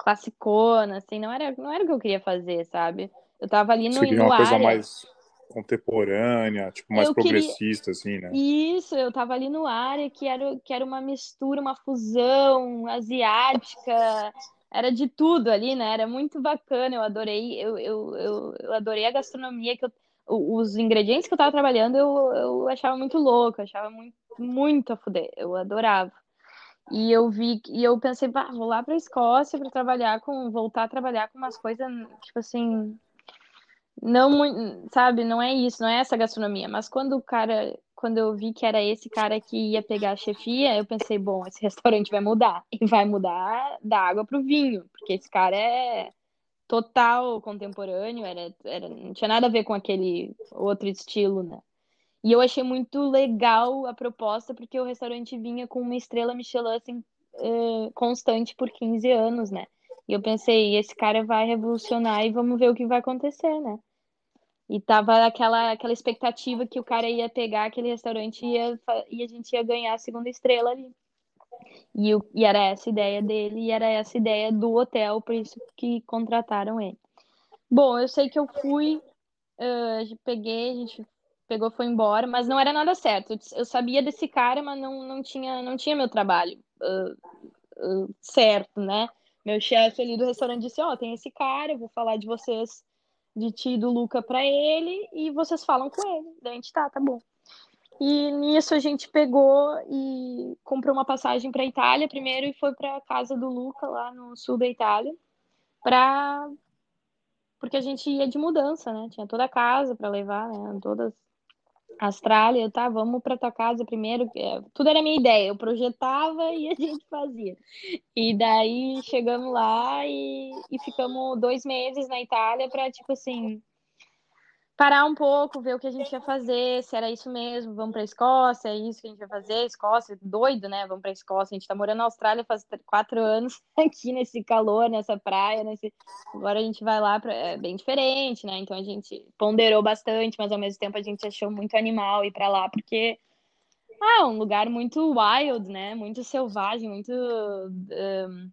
classicona, assim, não era, não era o que eu queria fazer, sabe? Eu tava ali no, Você queria uma coisa área. mais contemporânea, tipo, mais eu progressista, queria... assim, né? Isso, eu tava ali no área que era, que era uma mistura, uma fusão asiática, era de tudo ali, né? Era muito bacana, eu adorei, eu, eu, eu, eu adorei a gastronomia que eu, os ingredientes que eu tava trabalhando, eu, eu achava muito louco, achava muito, muito a fuder, eu adorava. E eu vi, e eu pensei, bah, vou lá pra Escócia para trabalhar com, voltar a trabalhar com umas coisas, tipo assim, não sabe, não é isso, não é essa gastronomia, mas quando o cara, quando eu vi que era esse cara que ia pegar a chefia, eu pensei, bom, esse restaurante vai mudar, e vai mudar da água pro vinho, porque esse cara é total contemporâneo, era, era, não tinha nada a ver com aquele outro estilo, né? E eu achei muito legal a proposta, porque o restaurante vinha com uma estrela Michelin assim, uh, constante por 15 anos, né? E eu pensei, esse cara vai revolucionar e vamos ver o que vai acontecer, né? E tava aquela, aquela expectativa que o cara ia pegar aquele restaurante e, ia, e a gente ia ganhar a segunda estrela ali. E, e era essa ideia dele, e era essa ideia do hotel, por isso que contrataram ele. Bom, eu sei que eu fui, uh, peguei, a gente pegou foi embora, mas não era nada certo. Eu sabia desse cara, mas não, não, tinha, não tinha meu trabalho uh, uh, certo, né? Meu chefe ali do restaurante disse: Ó, oh, tem esse cara, eu vou falar de vocês, de ti e do Luca pra ele, e vocês falam com ele. Daí a gente tá, tá bom. E nisso a gente pegou e comprou uma passagem para Itália primeiro e foi para casa do Luca lá no sul da Itália, para porque a gente ia de mudança, né? Tinha toda a casa para levar, né? Todas Austrália, tá? Vamos para tua casa primeiro. É, tudo era minha ideia, eu projetava e a gente fazia. E daí chegamos lá e, e ficamos dois meses na Itália para tipo assim parar um pouco, ver o que a gente ia fazer, se era isso mesmo, vamos para a Escócia, é isso que a gente vai fazer, Escócia, doido, né? Vamos para a Escócia. A gente está morando na Austrália faz quatro anos aqui nesse calor, nessa praia, nesse. Agora a gente vai lá para é bem diferente, né? Então a gente ponderou bastante, mas ao mesmo tempo a gente achou muito animal ir para lá porque ah, um lugar muito wild, né? Muito selvagem, muito um,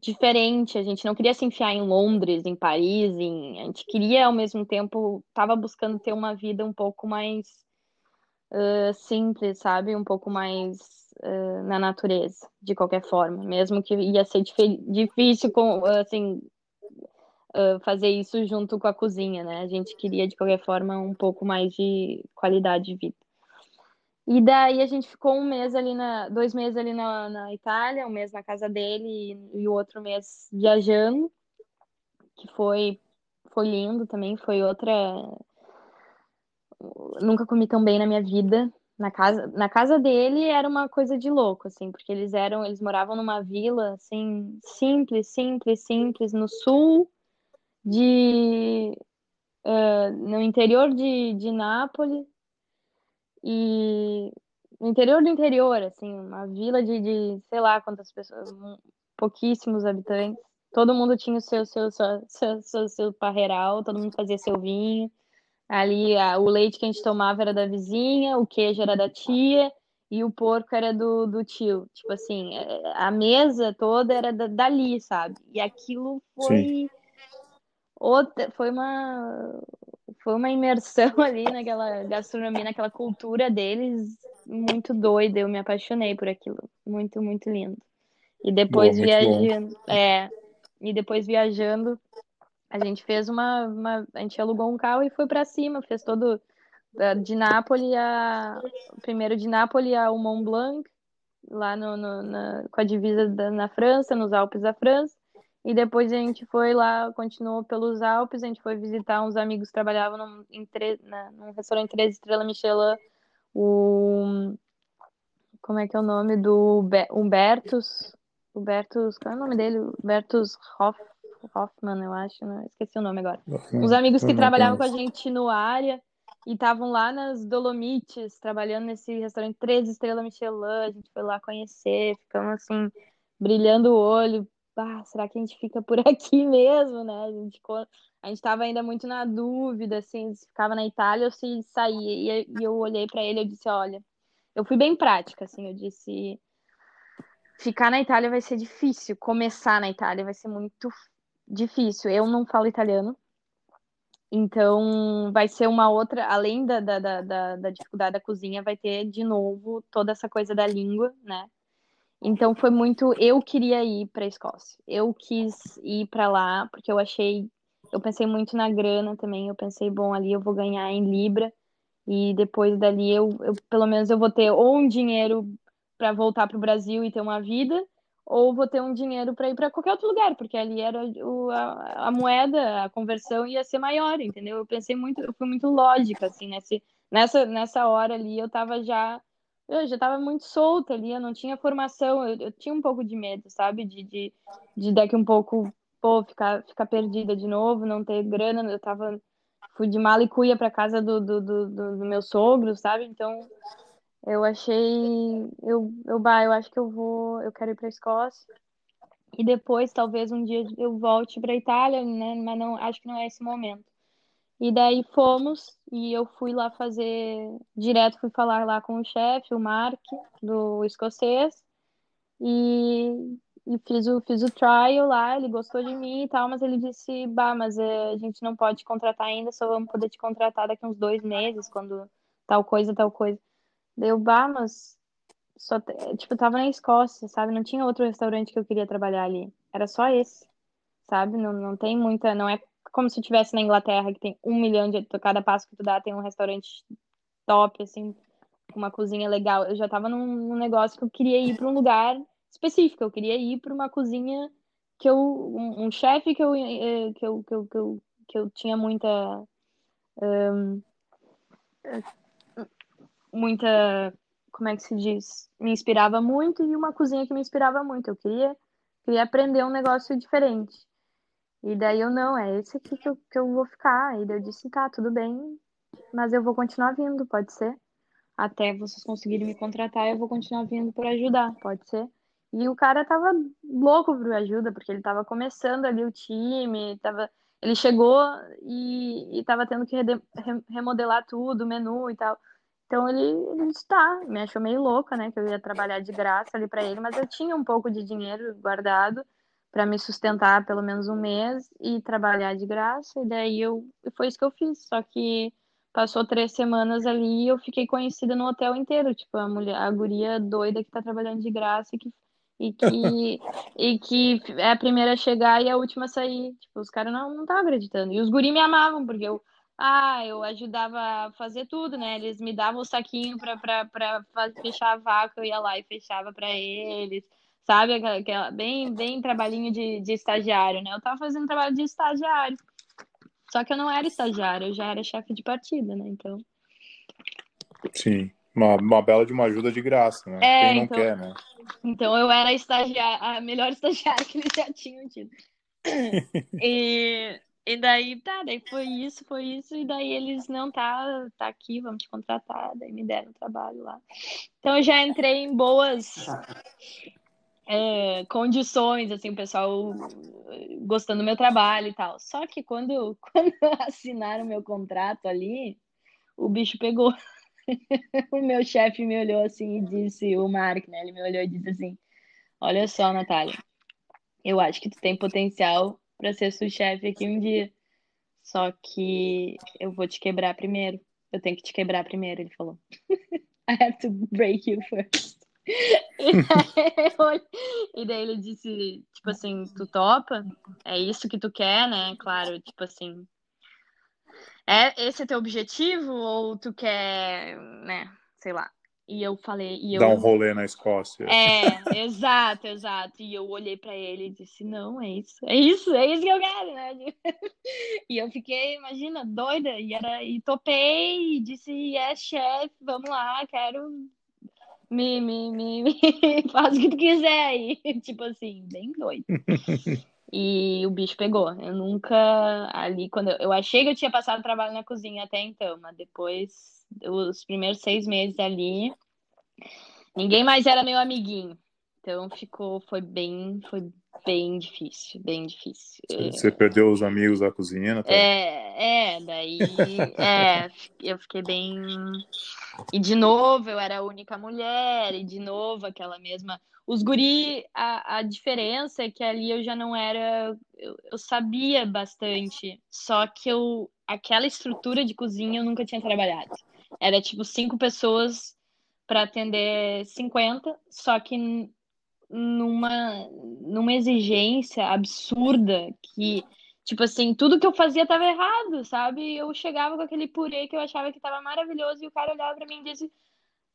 diferente. A gente não queria se enfiar em Londres, em Paris, em... a gente queria ao mesmo tempo, estava buscando ter uma vida um pouco mais uh, simples, sabe? Um pouco mais uh, na natureza, de qualquer forma, mesmo que ia ser difícil com assim uh, fazer isso junto com a cozinha, né? A gente queria de qualquer forma um pouco mais de qualidade de vida. E daí a gente ficou um mês ali na, dois meses ali na, na Itália, um mês na casa dele e, e o outro mês viajando, que foi foi lindo também, foi outra nunca comi tão bem na minha vida. Na casa, na casa dele era uma coisa de louco, assim, porque eles eram, eles moravam numa vila, assim, simples, simples, simples, no sul de, uh, no interior de, de Nápoles, e no interior do interior, assim, uma vila de, de sei lá quantas pessoas, pouquíssimos habitantes. Todo mundo tinha o seu, seu, seu, seu, seu, seu parreiral, todo mundo fazia seu vinho. Ali a, o leite que a gente tomava era da vizinha, o queijo era da tia e o porco era do, do tio. Tipo assim, é, a mesa toda era da, dali, sabe? E aquilo foi outra, foi uma foi uma imersão ali naquela gastronomia, naquela cultura deles, muito doida. Eu me apaixonei por aquilo. Muito, muito lindo. E depois bom, viajando. É. E depois viajando, a gente fez uma, uma. A gente alugou um carro e foi para cima, fez todo. De Nápoles a. Primeiro de Nápoles ao Mont Blanc, lá no, no na, com a divisa da, na França, nos Alpes da França. E depois a gente foi lá, continuou pelos Alpes, a gente foi visitar uns amigos que trabalhavam num, em tre... Na, num restaurante três estrelas Michelin, o... Como é que é o nome? Do Be... Humbertus... Humbertus... Qual é o nome dele? Humbertus Hoff... Hoffman, eu acho, né? Esqueci o nome agora. Uns amigos que trabalhavam com a gente no área e estavam lá nas Dolomites, trabalhando nesse restaurante três estrelas Michelin, a gente foi lá conhecer, ficamos assim, brilhando o olho, ah, será que a gente fica por aqui mesmo, né? A gente a gente estava ainda muito na dúvida, assim, se ficava na Itália ou se saía. E eu olhei para ele e disse, olha, eu fui bem prática, assim, eu disse, ficar na Itália vai ser difícil, começar na Itália vai ser muito difícil. Eu não falo italiano, então vai ser uma outra, além da, da, da, da dificuldade da cozinha, vai ter de novo toda essa coisa da língua, né? Então foi muito. Eu queria ir para a Escócia. Eu quis ir para lá porque eu achei. Eu pensei muito na grana também. Eu pensei, bom, ali eu vou ganhar em libra e depois dali eu, eu pelo menos eu vou ter ou um dinheiro para voltar para o Brasil e ter uma vida, ou vou ter um dinheiro para ir para qualquer outro lugar, porque ali era o, a, a, moeda, a conversão ia ser maior, entendeu? Eu pensei muito, eu fui muito lógica assim nesse, nessa nessa hora ali eu estava já eu já estava muito solta ali, eu não tinha formação, eu, eu tinha um pouco de medo, sabe? De, de, de daqui um pouco, pô, ficar, ficar perdida de novo, não ter grana, eu tava, fui de mala e cuia para casa do, do, do, do, do meu sogro, sabe? Então, eu achei, eu, eu, bah, eu acho que eu vou, eu quero ir para Escócia, e depois, talvez, um dia eu volte para Itália, né? Mas não, acho que não é esse momento. E daí fomos e eu fui lá fazer, direto fui falar lá com o chefe, o Mark, do escocês, e, e, fiz, o, fiz o trial lá, ele gostou de mim e tal, mas ele disse, bah, mas é, a gente não pode te contratar ainda, só vamos poder te contratar daqui uns dois meses, quando tal coisa, tal coisa. Deu, bah, mas só, tipo, tava na Escócia, sabe? Não tinha outro restaurante que eu queria trabalhar ali. Era só esse, sabe? Não, não tem muita, não é como se estivesse na Inglaterra, que tem um milhão de. Cada passo que tu dá tem um restaurante top, assim. uma cozinha legal. Eu já tava num, num negócio que eu queria ir para um lugar específico. Eu queria ir para uma cozinha que eu um, um chefe que eu, eh, que eu que eu, que eu que eu tinha muita um, muita como é que se diz me inspirava muito e uma cozinha que me inspirava muito eu queria queria aprender um negócio diferente e daí eu não é esse aqui que eu, que eu vou ficar. E daí eu disse tá tudo bem mas eu vou continuar vindo pode ser? Até vocês conseguirem me contratar eu vou continuar vindo para ajudar pode ser? E o cara tava louco por ajuda, porque ele tava começando ali o time, tava... ele chegou e, e tava tendo que remodelar tudo, o menu e tal. Então ele, ele disse, tá, me achou meio louca, né, que eu ia trabalhar de graça ali para ele, mas eu tinha um pouco de dinheiro guardado para me sustentar pelo menos um mês e trabalhar de graça, e daí eu foi isso que eu fiz, só que passou três semanas ali e eu fiquei conhecida no hotel inteiro, tipo, a mulher, a guria doida que tá trabalhando de graça e que e que, e que é a primeira a chegar e a última a sair. Tipo, os caras não estavam acreditando. E os guri me amavam, porque eu, ah, eu ajudava a fazer tudo, né? Eles me davam o saquinho pra, pra, pra fechar a vaca, eu ia lá e fechava para eles. Sabe, aquela, aquela, bem, bem trabalhinho de, de estagiário, né? Eu tava fazendo trabalho de estagiário. Só que eu não era estagiário, eu já era chefe de partida, né? Então. Sim. Uma, uma bela de uma ajuda de graça, né? É, Quem não então, quer, né? Então eu era a estagiária, a melhor estagiária que eles já tinham tido. e, e daí, tá, daí foi isso, foi isso, e daí eles não tá, tá aqui, vamos te contratar, daí me deram trabalho lá. Então eu já entrei em boas é, condições, assim, o pessoal gostando do meu trabalho e tal. Só que quando, quando assinaram meu contrato ali, o bicho pegou. o meu chefe me olhou assim e disse, o Mark, né? Ele me olhou e disse assim: Olha só, Natália, eu acho que tu tem potencial para ser sua chefe aqui um dia. Só que eu vou te quebrar primeiro. Eu tenho que te quebrar primeiro, ele falou. I have to break you first. E, daí, e daí ele disse, tipo assim, tu topa? É isso que tu quer, né? Claro, tipo assim, é esse é teu objetivo ou tu quer, né, sei lá. E eu falei, e eu dar um rolê na Escócia. É, exato, exato. E eu olhei para ele e disse: "Não, é isso. É isso, é isso que eu quero", né? E eu fiquei, imagina, doida e era e topei e disse: "É, yes, chefe, vamos lá, quero me, me, me, me faz o que tu quiser aí". Tipo assim, bem doido. E o bicho pegou. Eu nunca ali quando eu, eu achei que eu tinha passado trabalho na cozinha até então, mas depois os primeiros seis meses ali ninguém mais era meu amiguinho. Então ficou, foi bem, foi bem difícil, bem difícil. Você perdeu os amigos da cozinha, tá? É, é, daí, é, eu fiquei bem. E de novo eu era a única mulher, e de novo aquela mesma. Os guri, a, a diferença é que ali eu já não era. Eu, eu sabia bastante, só que eu. Aquela estrutura de cozinha eu nunca tinha trabalhado. Era tipo cinco pessoas para atender 50, só que numa, numa exigência absurda que, tipo assim, tudo que eu fazia tava errado, sabe? Eu chegava com aquele purê que eu achava que tava maravilhoso e o cara olhava para mim e disse: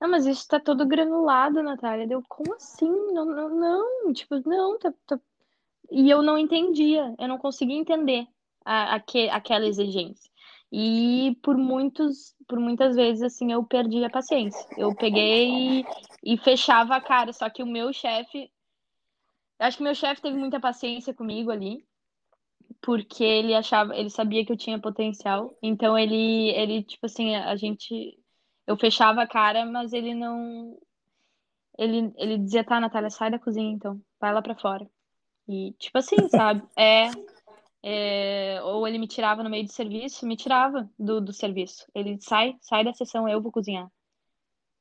Não, mas isso tá todo granulado, Natália. Deu, como assim? Não, não, não. Tipo, não, tá, tá... E eu não entendia, eu não conseguia entender a, a que, aquela exigência. E por muitos, por muitas vezes, assim, eu perdi a paciência. Eu peguei e, e fechava a cara. Só que o meu chefe, acho que meu chefe teve muita paciência comigo ali, porque ele achava, ele sabia que eu tinha potencial. Então ele, ele tipo assim, a gente, eu fechava a cara, mas ele não, ele, ele dizia, tá, Natália, sai da cozinha, então, vai lá para fora. E tipo assim, sabe? É, é, ou ele me tirava no meio do serviço, me tirava do, do serviço. Ele sai, sai da sessão, eu vou cozinhar.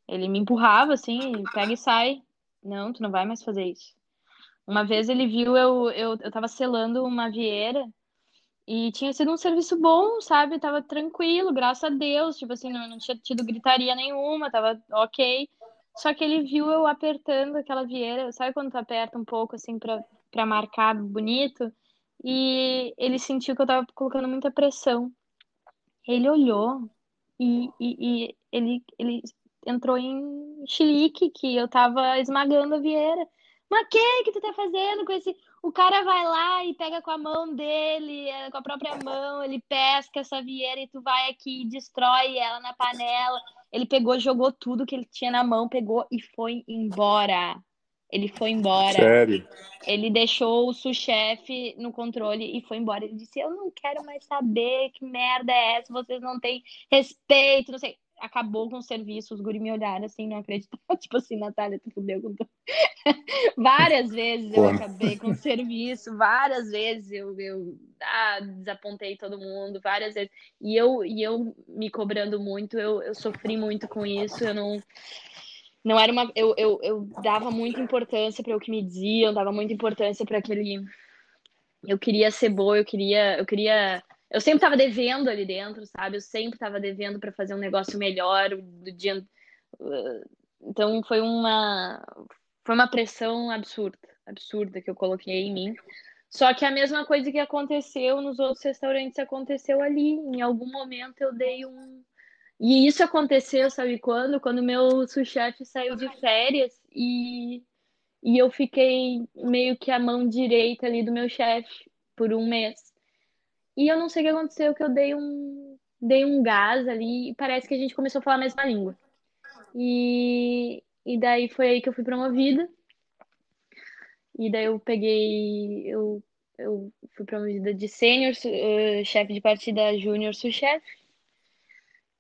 Ele me empurrava assim, pega e sai. Não, tu não vai mais fazer isso. Uma vez ele viu eu, eu, eu tava selando uma vieira e tinha sido um serviço bom, sabe? Tava tranquilo, graças a Deus. Tipo assim, não, não tinha tido gritaria nenhuma, tava ok. Só que ele viu eu apertando aquela vieira, sabe quando tu aperta um pouco assim pra, pra marcar bonito? E ele sentiu que eu tava colocando muita pressão. Ele olhou e, e, e ele, ele, entrou em chilique, que eu tava esmagando a Vieira. Mas o que que tu tá fazendo com esse... O cara vai lá e pega com a mão dele, é, com a própria mão, ele pesca essa vieira e tu vai aqui e destrói ela na panela. Ele pegou, jogou tudo que ele tinha na mão, pegou e foi embora. Ele foi embora. Sério? Ele deixou o sous-chefe no controle e foi embora. Ele disse: Eu não quero mais saber que merda é essa, vocês não têm respeito, não sei. Acabou com o serviço, os guri me olharam assim, não acreditavam. Tipo assim, Natália, tu fudeu com tudo. várias vezes eu acabei com o serviço, várias vezes eu, eu ah, desapontei todo mundo, várias vezes. E eu, e eu me cobrando muito, eu, eu sofri muito com isso, eu não não era uma. Eu, eu, eu dava muita importância para o que me diziam, dava muita importância para aquele. Eu queria ser boa, eu queria. Eu queria. Eu sempre estava devendo ali dentro, sabe? Eu sempre estava devendo para fazer um negócio melhor do dia. Então foi uma. Foi uma pressão absurda, absurda que eu coloquei em mim. Só que a mesma coisa que aconteceu nos outros restaurantes aconteceu ali. Em algum momento eu dei um, e isso aconteceu, sabe quando? Quando meu sous-chefe saiu de férias e, e eu fiquei meio que a mão direita ali do meu chefe por um mês. E eu não sei o que aconteceu, que eu dei um, dei um gás ali e parece que a gente começou a falar a mesma língua. E, e daí foi aí que eu fui promovida. E daí eu peguei, eu, eu fui promovida de sênior, uh, chefe de partida júnior, sous-chefe.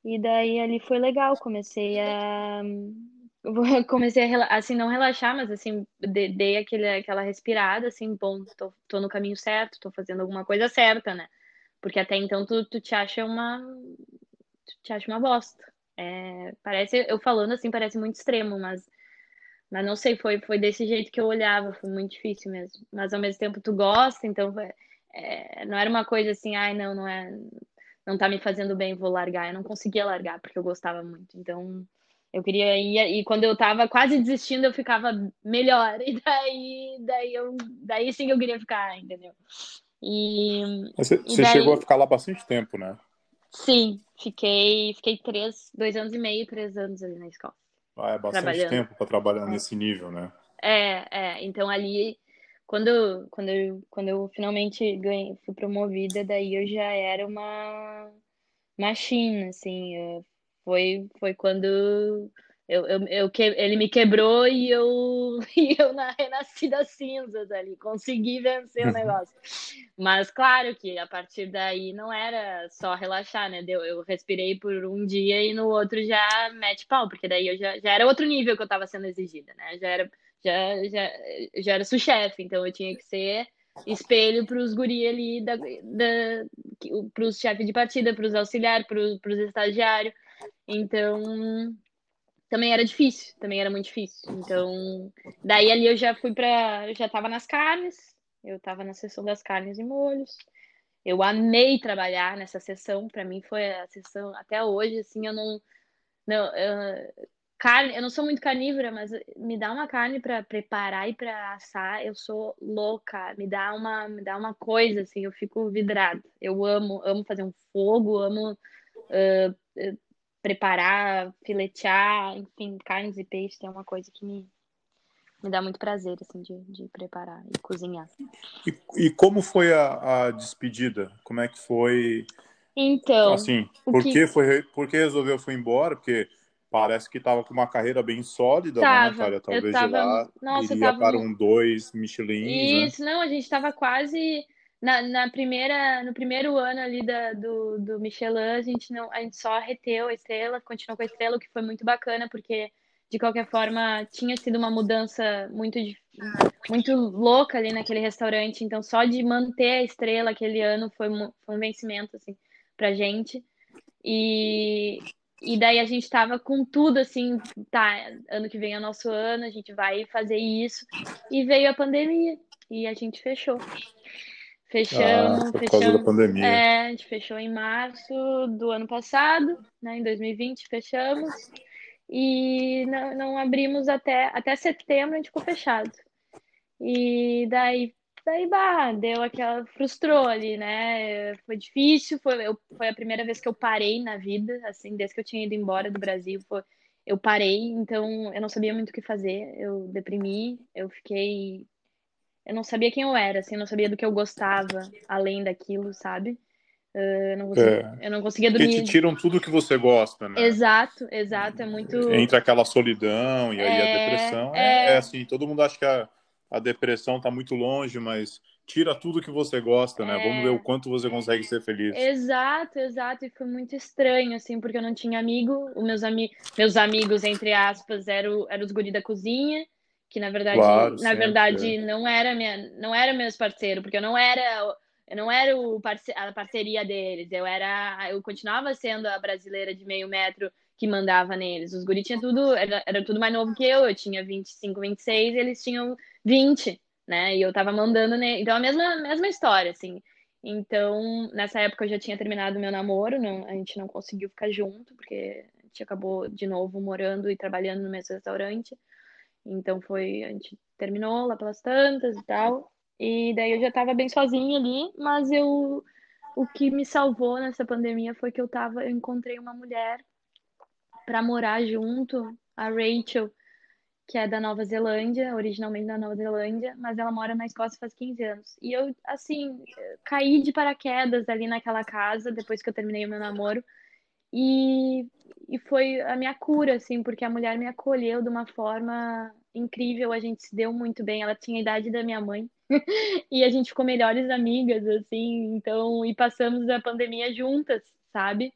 E daí ali foi legal, comecei a comecei a assim não relaxar, mas assim dei aquele, aquela respirada, assim, bom, tô, tô no caminho certo, tô fazendo alguma coisa certa, né? Porque até então tu, tu te acha uma tu te acha uma bosta. É, parece eu falando assim parece muito extremo, mas mas não sei, foi foi desse jeito que eu olhava, foi muito difícil mesmo. Mas ao mesmo tempo tu gosta, então é, não era uma coisa assim, ai não, não é não tá me fazendo bem, vou largar. Eu não conseguia largar porque eu gostava muito. Então, eu queria ir e quando eu tava quase desistindo, eu ficava melhor. E daí, daí eu, daí sim eu queria ficar, entendeu? E você, e você daí... chegou a ficar lá bastante tempo, né? Sim, fiquei, fiquei três, dois anos e meio, três anos ali na escola. Ah, é bastante tempo para trabalhar é. nesse nível, né? É, é. Então ali quando, quando, eu, quando eu finalmente ganhei, fui promovida, daí eu já era uma machina, assim. Foi, foi quando eu, eu, eu que, ele me quebrou e eu, e eu na, renasci das cinzas ali, consegui vencer o negócio. Mas claro que a partir daí não era só relaxar, né? Deu, eu respirei por um dia e no outro já mete pau, porque daí eu já, já era outro nível que eu estava sendo exigida, né? Já era já, já, já era sous-chefe, então eu tinha que ser espelho para os guri ali, da, da, para os chefes de partida, para os auxiliares, para os estagiários. Então, também era difícil, também era muito difícil. Então, daí ali eu já fui para, já estava nas carnes, eu estava na sessão das carnes e molhos. Eu amei trabalhar nessa sessão, para mim foi a sessão até hoje, assim, eu não não, eu, carne, eu não sou muito carnívora, mas me dá uma carne para preparar e para assar, eu sou louca. Me dá uma, me dá uma coisa assim, eu fico vidrada. Eu amo, amo fazer um fogo, amo uh, preparar, filetear, enfim, carnes e peixes é uma coisa que me me dá muito prazer assim de, de preparar e cozinhar. E, e como foi a, a despedida? Como é que foi? Então, assim, por que... que foi, por que resolveu foi embora? Porque parece que estava com uma carreira bem sólida, tava, né, Natália? Talvez tava, de lá nossa, iria tava... para um dois Michelin. Né? Isso, né? não, a gente estava quase na, na, primeira, no primeiro ano ali da, do, do Michelin, a gente não, a gente só reteu a estrela, continuou com a estrela, o que foi muito bacana, porque de qualquer forma tinha sido uma mudança muito muito louca ali naquele restaurante, então só de manter a estrela aquele ano foi, foi um vencimento assim pra gente. E, e daí a gente tava com tudo assim, tá, ano que vem é nosso ano, a gente vai fazer isso. E veio a pandemia e a gente fechou. Fechamos, ah, por fechamos. Causa da pandemia. É, a gente fechou em março do ano passado, né? Em 2020 fechamos. E não, não abrimos até, até setembro, a gente ficou fechado. E daí daí bah, deu aquela frustrou ali, né? Foi difícil, foi, eu, foi a primeira vez que eu parei na vida, assim, desde que eu tinha ido embora do Brasil, foi, eu parei, então eu não sabia muito o que fazer. Eu deprimi, eu fiquei. Eu não sabia quem eu era, assim, eu não sabia do que eu gostava além daquilo, sabe? Eu não, conseguia, é. eu não conseguia dormir. Porque te tiram tudo que você gosta, né? Exato, exato. É muito. Entre aquela solidão e aí é, a depressão. É, é... é, assim, todo mundo acha que a, a depressão tá muito longe, mas tira tudo que você gosta, né? Vamos ver o quanto você consegue ser feliz. Exato, exato. E foi muito estranho, assim, porque eu não tinha amigo. Os meus, ami meus amigos, entre aspas, eram, eram os guri da cozinha que na verdade, claro, na verdade não era minha, não era meus parceiros, porque eu não era eu não era o parce a parceria deles, eu era, eu continuava sendo a brasileira de meio metro que mandava neles. Os guri tinham tudo, era, era tudo mais novo que eu, eu tinha 25, 26, e eles tinham 20, né? E eu tava mandando nele. Então a mesma mesma história, assim. Então, nessa época eu já tinha terminado meu namoro, não, a gente não conseguiu ficar junto, porque a gente acabou de novo morando e trabalhando no mesmo restaurante. Então foi, a gente terminou lá pelas tantas e tal. E daí eu já estava bem sozinha ali, mas eu o que me salvou nessa pandemia foi que eu tava, eu encontrei uma mulher para morar junto, a Rachel, que é da Nova Zelândia, originalmente da Nova Zelândia, mas ela mora na Escócia faz 15 anos. E eu, assim, caí de paraquedas ali naquela casa depois que eu terminei o meu namoro. E, e foi a minha cura, assim, porque a mulher me acolheu de uma forma incrível, a gente se deu muito bem. Ela tinha a idade da minha mãe e a gente ficou melhores amigas, assim, então, e passamos a pandemia juntas, sabe?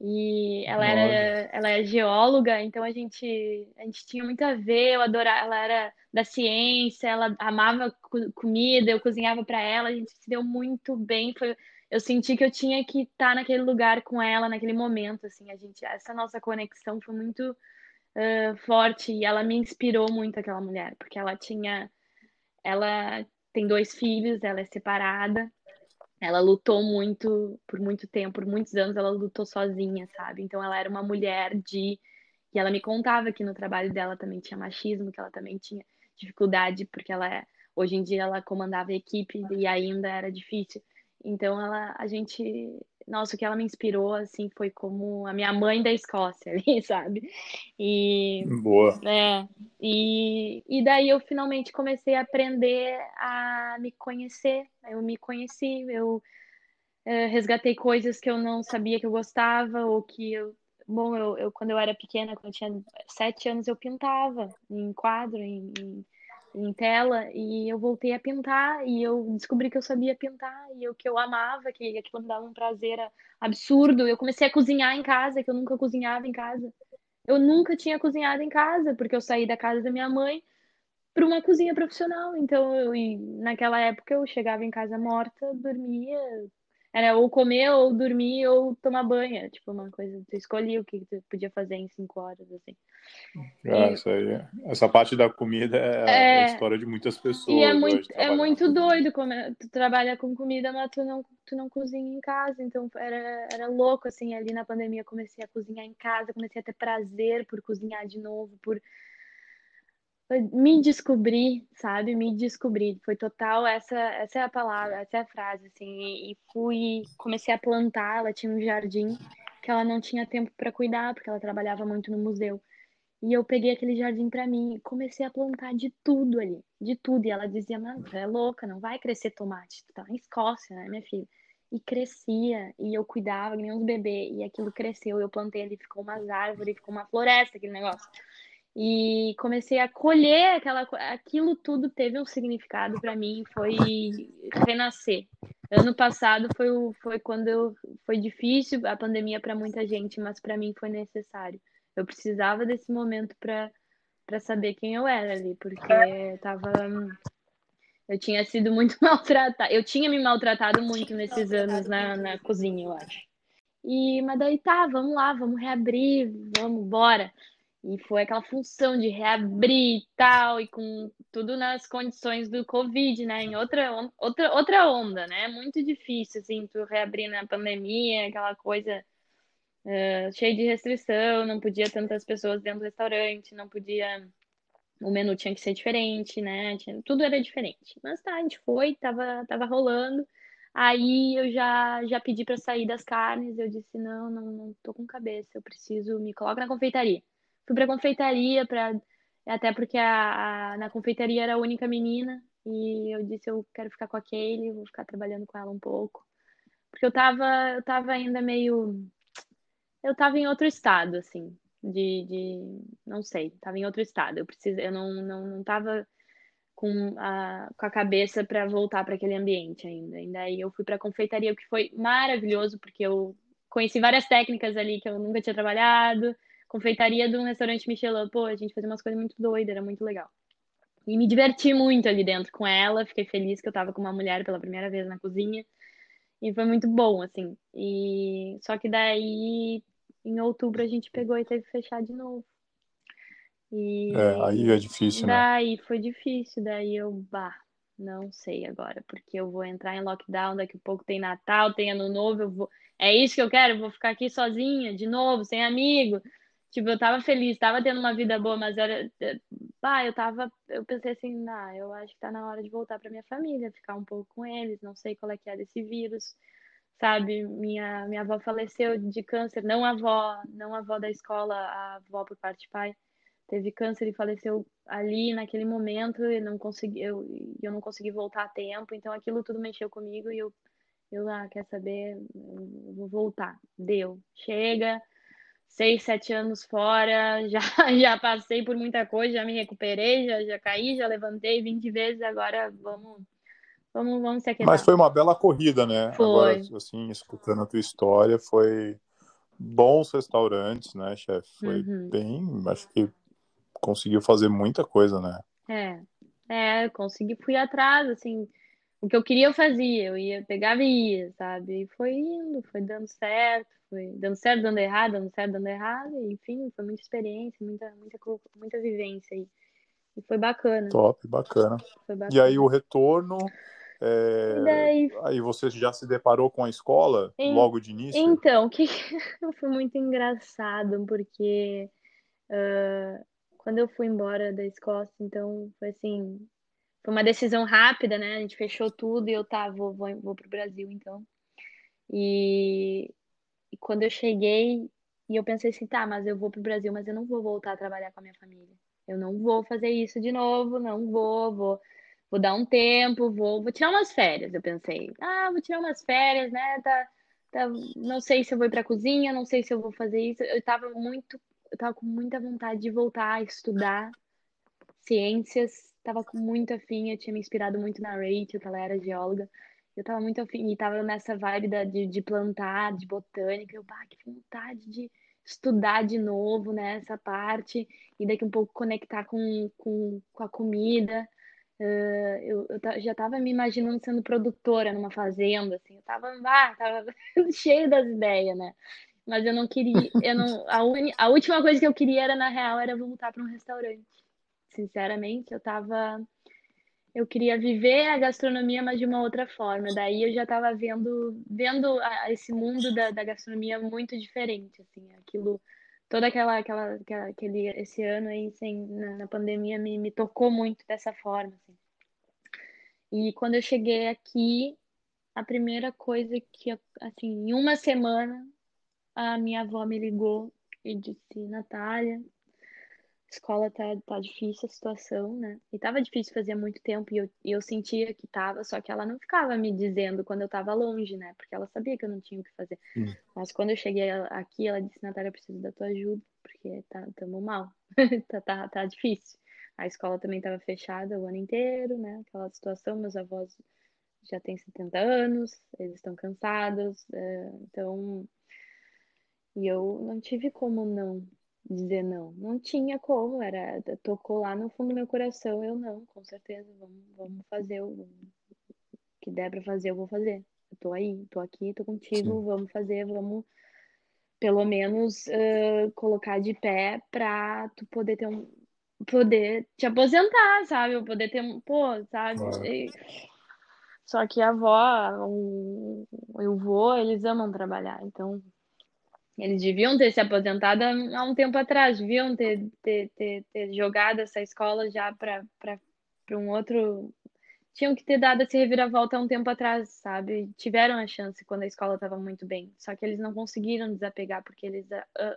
E ela era, ela é geóloga, então a gente, a gente tinha muito a ver, eu adorava, ela era da ciência, ela amava comida, eu cozinhava para ela, a gente se deu muito bem, foi, eu senti que eu tinha que estar tá naquele lugar com ela naquele momento, assim, a gente, essa nossa conexão foi muito uh, forte e ela me inspirou muito aquela mulher, porque ela tinha, ela tem dois filhos, ela é separada, ela lutou muito por muito tempo, por muitos anos ela lutou sozinha, sabe? Então ela era uma mulher de e ela me contava que no trabalho dela também tinha machismo, que ela também tinha dificuldade porque ela hoje em dia ela comandava a equipe e ainda era difícil. Então ela a gente nossa, o que ela me inspirou, assim, foi como a minha mãe da Escócia ali, sabe? E... Boa. É, e, e daí eu finalmente comecei a aprender a me conhecer. Eu me conheci, eu é, resgatei coisas que eu não sabia que eu gostava, ou que eu... Bom, eu, eu quando eu era pequena, quando eu tinha sete anos, eu pintava em quadro, em, em em tela e eu voltei a pintar e eu descobri que eu sabia pintar e o que eu amava, que aquilo me dava um prazer absurdo. Eu comecei a cozinhar em casa, que eu nunca cozinhava em casa. Eu nunca tinha cozinhado em casa, porque eu saí da casa da minha mãe para uma cozinha profissional. Então, eu, naquela época eu chegava em casa morta, dormia, era ou comer, ou dormir, ou tomar banho. Tipo, uma coisa. Tu escolhia o que tu podia fazer em cinco horas, assim. Ah, e... isso aí. Essa parte da comida é, é... a história de muitas pessoas. E é muito, é muito doido. Como tu trabalha com comida, mas tu não, tu não cozinha em casa. Então era, era louco, assim. Ali na pandemia comecei a cozinhar em casa, comecei a ter prazer por cozinhar de novo, por me descobri, sabe? Me descobri. Foi total essa, essa é a palavra, essa é a frase, assim. E fui, comecei a plantar. Ela tinha um jardim que ela não tinha tempo para cuidar, porque ela trabalhava muito no museu. E eu peguei aquele jardim para mim e comecei a plantar de tudo ali, de tudo. E ela dizia: "Mano, tu é louca, não vai crescer tomate, tu tá Escócia, né, minha filha?" E crescia, e eu cuidava, nem uns bebês, e aquilo cresceu. Eu plantei ali, ficou umas árvores, ficou uma floresta aquele negócio e comecei a colher aquela aquilo tudo teve um significado para mim foi renascer. Ano passado foi o, foi quando eu, foi difícil a pandemia para muita gente mas para mim foi necessário. Eu precisava desse momento para para saber quem eu era ali porque eu tava eu tinha sido muito maltratada eu tinha me maltratado muito nesses anos na, na cozinha eu acho. E mas daí tá vamos lá vamos reabrir vamos bora e foi aquela função de reabrir e tal, e com tudo nas condições do Covid, né? Em outra, outra, outra onda, né? Muito difícil, assim, tu reabrir na pandemia, aquela coisa uh, cheia de restrição, não podia tantas pessoas dentro do restaurante, não podia. O menu tinha que ser diferente, né? Tinha... Tudo era diferente. Mas tá, a gente foi, tava, tava rolando. Aí eu já, já pedi para sair das carnes, eu disse, não, não, não tô com cabeça, eu preciso, me coloca na confeitaria fui pra confeitaria, pra, até porque a, a, na confeitaria era a única menina, e eu disse, eu quero ficar com a Kaylee, vou ficar trabalhando com ela um pouco. Porque eu tava, eu tava ainda meio. Eu tava em outro estado, assim, de, de. Não sei, tava em outro estado. Eu preciso, eu não, não, não tava com a, com a cabeça para voltar para aquele ambiente ainda. E daí eu fui para a confeitaria, o que foi maravilhoso, porque eu conheci várias técnicas ali que eu nunca tinha trabalhado. Confeitaria de um restaurante Michelin, pô, a gente fazia umas coisas muito doidas, era muito legal. E me diverti muito ali dentro com ela, fiquei feliz que eu tava com uma mulher pela primeira vez na cozinha. E foi muito bom, assim. E só que daí em outubro a gente pegou e teve que fechar de novo. E é, aí é difícil, daí né? Daí foi difícil, daí eu, bah, não sei agora, porque eu vou entrar em lockdown, daqui a pouco tem Natal, tem Ano Novo, eu vou. É isso que eu quero, eu vou ficar aqui sozinha, de novo, sem amigo. Tipo, eu tava feliz, tava tendo uma vida boa, mas era. Bah, eu tava. Eu pensei assim, ah, eu acho que tá na hora de voltar pra minha família, ficar um pouco com eles, não sei qual é que é desse vírus sabe? Minha, minha avó faleceu de câncer, não a avó, não a avó da escola, a avó por parte de pai teve câncer e faleceu ali naquele momento e não consegui eu, eu não consegui voltar a tempo então aquilo tudo mexeu comigo e eu eu ah, quer saber eu vou voltar deu chega seis sete anos fora já já passei por muita coisa já me recuperei já já caí já levantei 20 vezes agora vamos vamos vamos se aquietar. mas foi uma bela corrida né foi. agora assim escutando a tua história foi bons restaurantes, né, chefe? Foi uhum. bem, acho que conseguiu fazer muita coisa, né? É, é, consegui, fui atrás, assim, o que eu queria eu fazia, eu ia, pegava e ia, sabe? E foi indo, foi dando certo, foi dando certo, dando errado, dando certo, dando errado, e, enfim, foi muita experiência, muita, muita, muita vivência aí. E foi bacana. Top, bacana. bacana. E aí o retorno, é... Daí... Aí você já se deparou com a escola em... logo de início? Então, que foi muito engraçado, porque uh, quando eu fui embora da Escócia, então foi assim, foi uma decisão rápida, né? A gente fechou tudo e eu tá, vou, vou, vou pro Brasil, então. E, e quando eu cheguei, e eu pensei assim, tá, mas eu vou pro Brasil, mas eu não vou voltar a trabalhar com a minha família. Eu não vou fazer isso de novo, não vou, vou, vou dar um tempo, vou, vou tirar umas férias, eu pensei. Ah, vou tirar umas férias, né? Tá, tá, não sei se eu vou ir pra cozinha, não sei se eu vou fazer isso. Eu tava muito eu tava com muita vontade de voltar a estudar ciências, tava com muito afim, eu tinha me inspirado muito na Rachel, que ela era geóloga. Eu tava muito afim, e tava nessa vibe da, de, de plantar, de botânica. Eu, bah, que vontade de estudar de novo, né, essa parte, e daqui um pouco conectar com, com, com a comida. Uh, eu, eu já tava me imaginando sendo produtora numa fazenda, assim, eu tava, ah, tava cheio das ideias, né? Mas eu não queria, eu não, a, uni, a última coisa que eu queria era, na real, era voltar para um restaurante. Sinceramente, eu tava, eu queria viver a gastronomia, mas de uma outra forma. Daí eu já estava vendo, vendo a, esse mundo da, da gastronomia muito diferente, assim, aquilo, toda aquela, aquela, aquela aquele, esse ano aí, sem, na, na pandemia, me, me tocou muito dessa forma, assim. E quando eu cheguei aqui, a primeira coisa que, assim, em uma semana, a minha avó me ligou e disse, Natália, escola tá, tá difícil a situação, né? E tava difícil fazia muito tempo e eu, e eu sentia que tava, só que ela não ficava me dizendo quando eu tava longe, né? Porque ela sabia que eu não tinha o que fazer. Hum. Mas quando eu cheguei aqui, ela disse, Natália, eu preciso da tua ajuda, porque tá, tamo mal, tá, tá, tá difícil. A escola também tava fechada o ano inteiro, né? Aquela situação, meus avós já têm 70 anos, eles estão cansados, é, então e eu não tive como não dizer não. Não tinha como, era tocou lá no fundo do meu coração, eu não, com certeza, vamos, vamos fazer o que der para fazer, eu vou fazer. Eu tô aí, tô aqui, tô contigo, Sim. vamos fazer, vamos pelo menos uh, colocar de pé pra tu poder ter um poder te aposentar, sabe? Eu poder ter um, pô, sabe? E... Só que a avó, o, o vô, eles amam trabalhar, então eles deviam ter se aposentado há um tempo atrás, deviam ter, ter, ter, ter jogado essa escola já para um outro. Tinham que ter dado essa reviravolta há um tempo atrás, sabe? Tiveram a chance quando a escola estava muito bem. Só que eles não conseguiram desapegar porque eles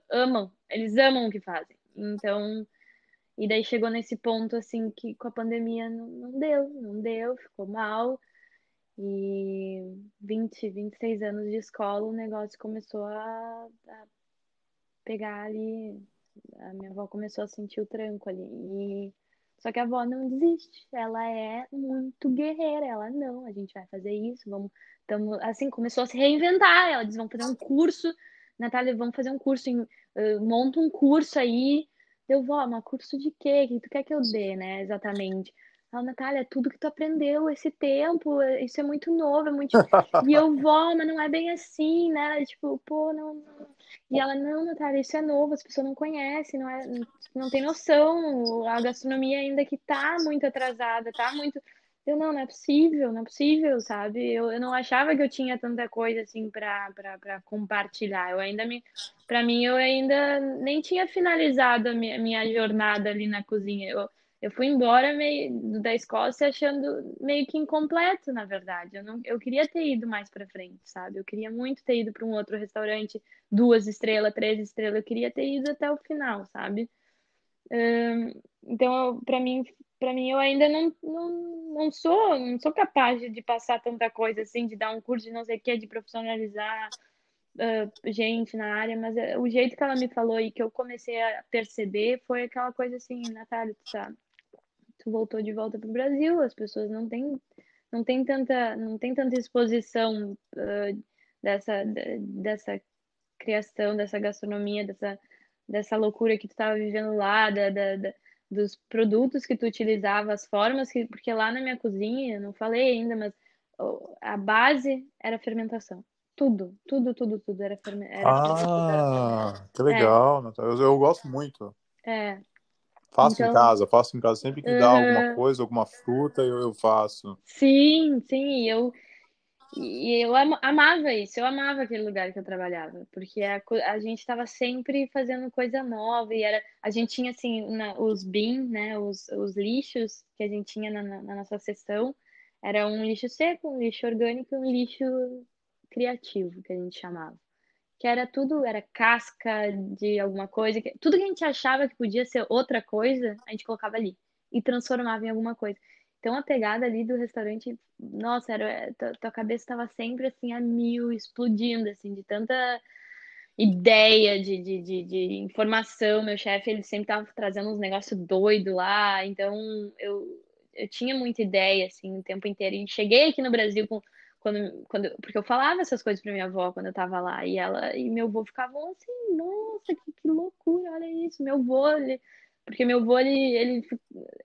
amam, eles amam o que fazem. Então, e daí chegou nesse ponto assim que com a pandemia não, não deu, não deu, ficou mal. E 20, 26 anos de escola, o negócio começou a, a pegar ali. A minha avó começou a sentir o tranco ali. E só que a avó não desiste. Ela é muito guerreira. Ela, não, a gente vai fazer isso, vamos. Tamo, assim, começou a se reinventar. Ela diz: vamos fazer um curso. Natália, vamos fazer um curso. Em, uh, monta um curso aí. Eu vou, mas curso de quê? O que tu quer que eu dê, né? Exatamente. Ela, Natália, tudo que tu aprendeu esse tempo, isso é muito novo, é muito. e eu vou, mas não é bem assim, né? Tipo, pô, não, não. E ela, não, Natália, isso é novo, as pessoas não conhecem, não, é, não tem noção. A gastronomia ainda que tá muito atrasada, tá muito. Eu, não, não é possível, não é possível, sabe? Eu, eu não achava que eu tinha tanta coisa assim para compartilhar. Eu ainda me. Para mim, eu ainda nem tinha finalizado a minha, minha jornada ali na cozinha. Eu, eu fui embora meio da Escócia achando meio que incompleto, na verdade. Eu, não, eu queria ter ido mais para frente, sabe? Eu queria muito ter ido para um outro restaurante, duas estrelas, três estrelas. Eu queria ter ido até o final, sabe? Então, para mim, para mim, eu ainda não, não, não sou não sou capaz de passar tanta coisa assim, de dar um curso de não sei o que, de profissionalizar uh, gente na área, mas uh, o jeito que ela me falou e que eu comecei a perceber foi aquela coisa assim, Natália, tu sabe? Tu voltou de volta para o Brasil, as pessoas não têm não tem tanta não tem tanta exposição uh, dessa dessa criação, dessa gastronomia, dessa dessa loucura que tu estava vivendo lá, da, da, da, dos produtos que tu utilizava, as formas que porque lá na minha cozinha, não falei ainda, mas a base era fermentação. Tudo, tudo, tudo, tudo era, fermentação. Ah, que legal, é. eu, eu gosto muito. É, Faço então, em casa, faço em casa. Sempre que dá alguma coisa, alguma fruta, eu, eu faço. Sim, sim, eu, e eu amava isso, eu amava aquele lugar que eu trabalhava, porque a, a gente estava sempre fazendo coisa nova e era, a gente tinha assim na, os bin, né, os, os lixos que a gente tinha na, na, nossa sessão, era um lixo seco, um lixo orgânico e um lixo criativo, que a gente chamava que era tudo, era casca de alguma coisa, que, tudo que a gente achava que podia ser outra coisa, a gente colocava ali e transformava em alguma coisa. Então a pegada ali do restaurante, nossa, era, tua, cabeça estava sempre assim a mil, explodindo, assim, de tanta ideia, de, de, de, de informação. Meu chefe, ele sempre estava trazendo uns negócios doidos lá, então eu, eu tinha muita ideia, assim, o tempo inteiro. E cheguei aqui no Brasil com quando, quando, porque eu falava essas coisas pra minha avó quando eu tava lá, e ela e meu avô ficavam assim, nossa, que, que loucura, olha isso, meu avô, ele, porque meu avô, ele, ele,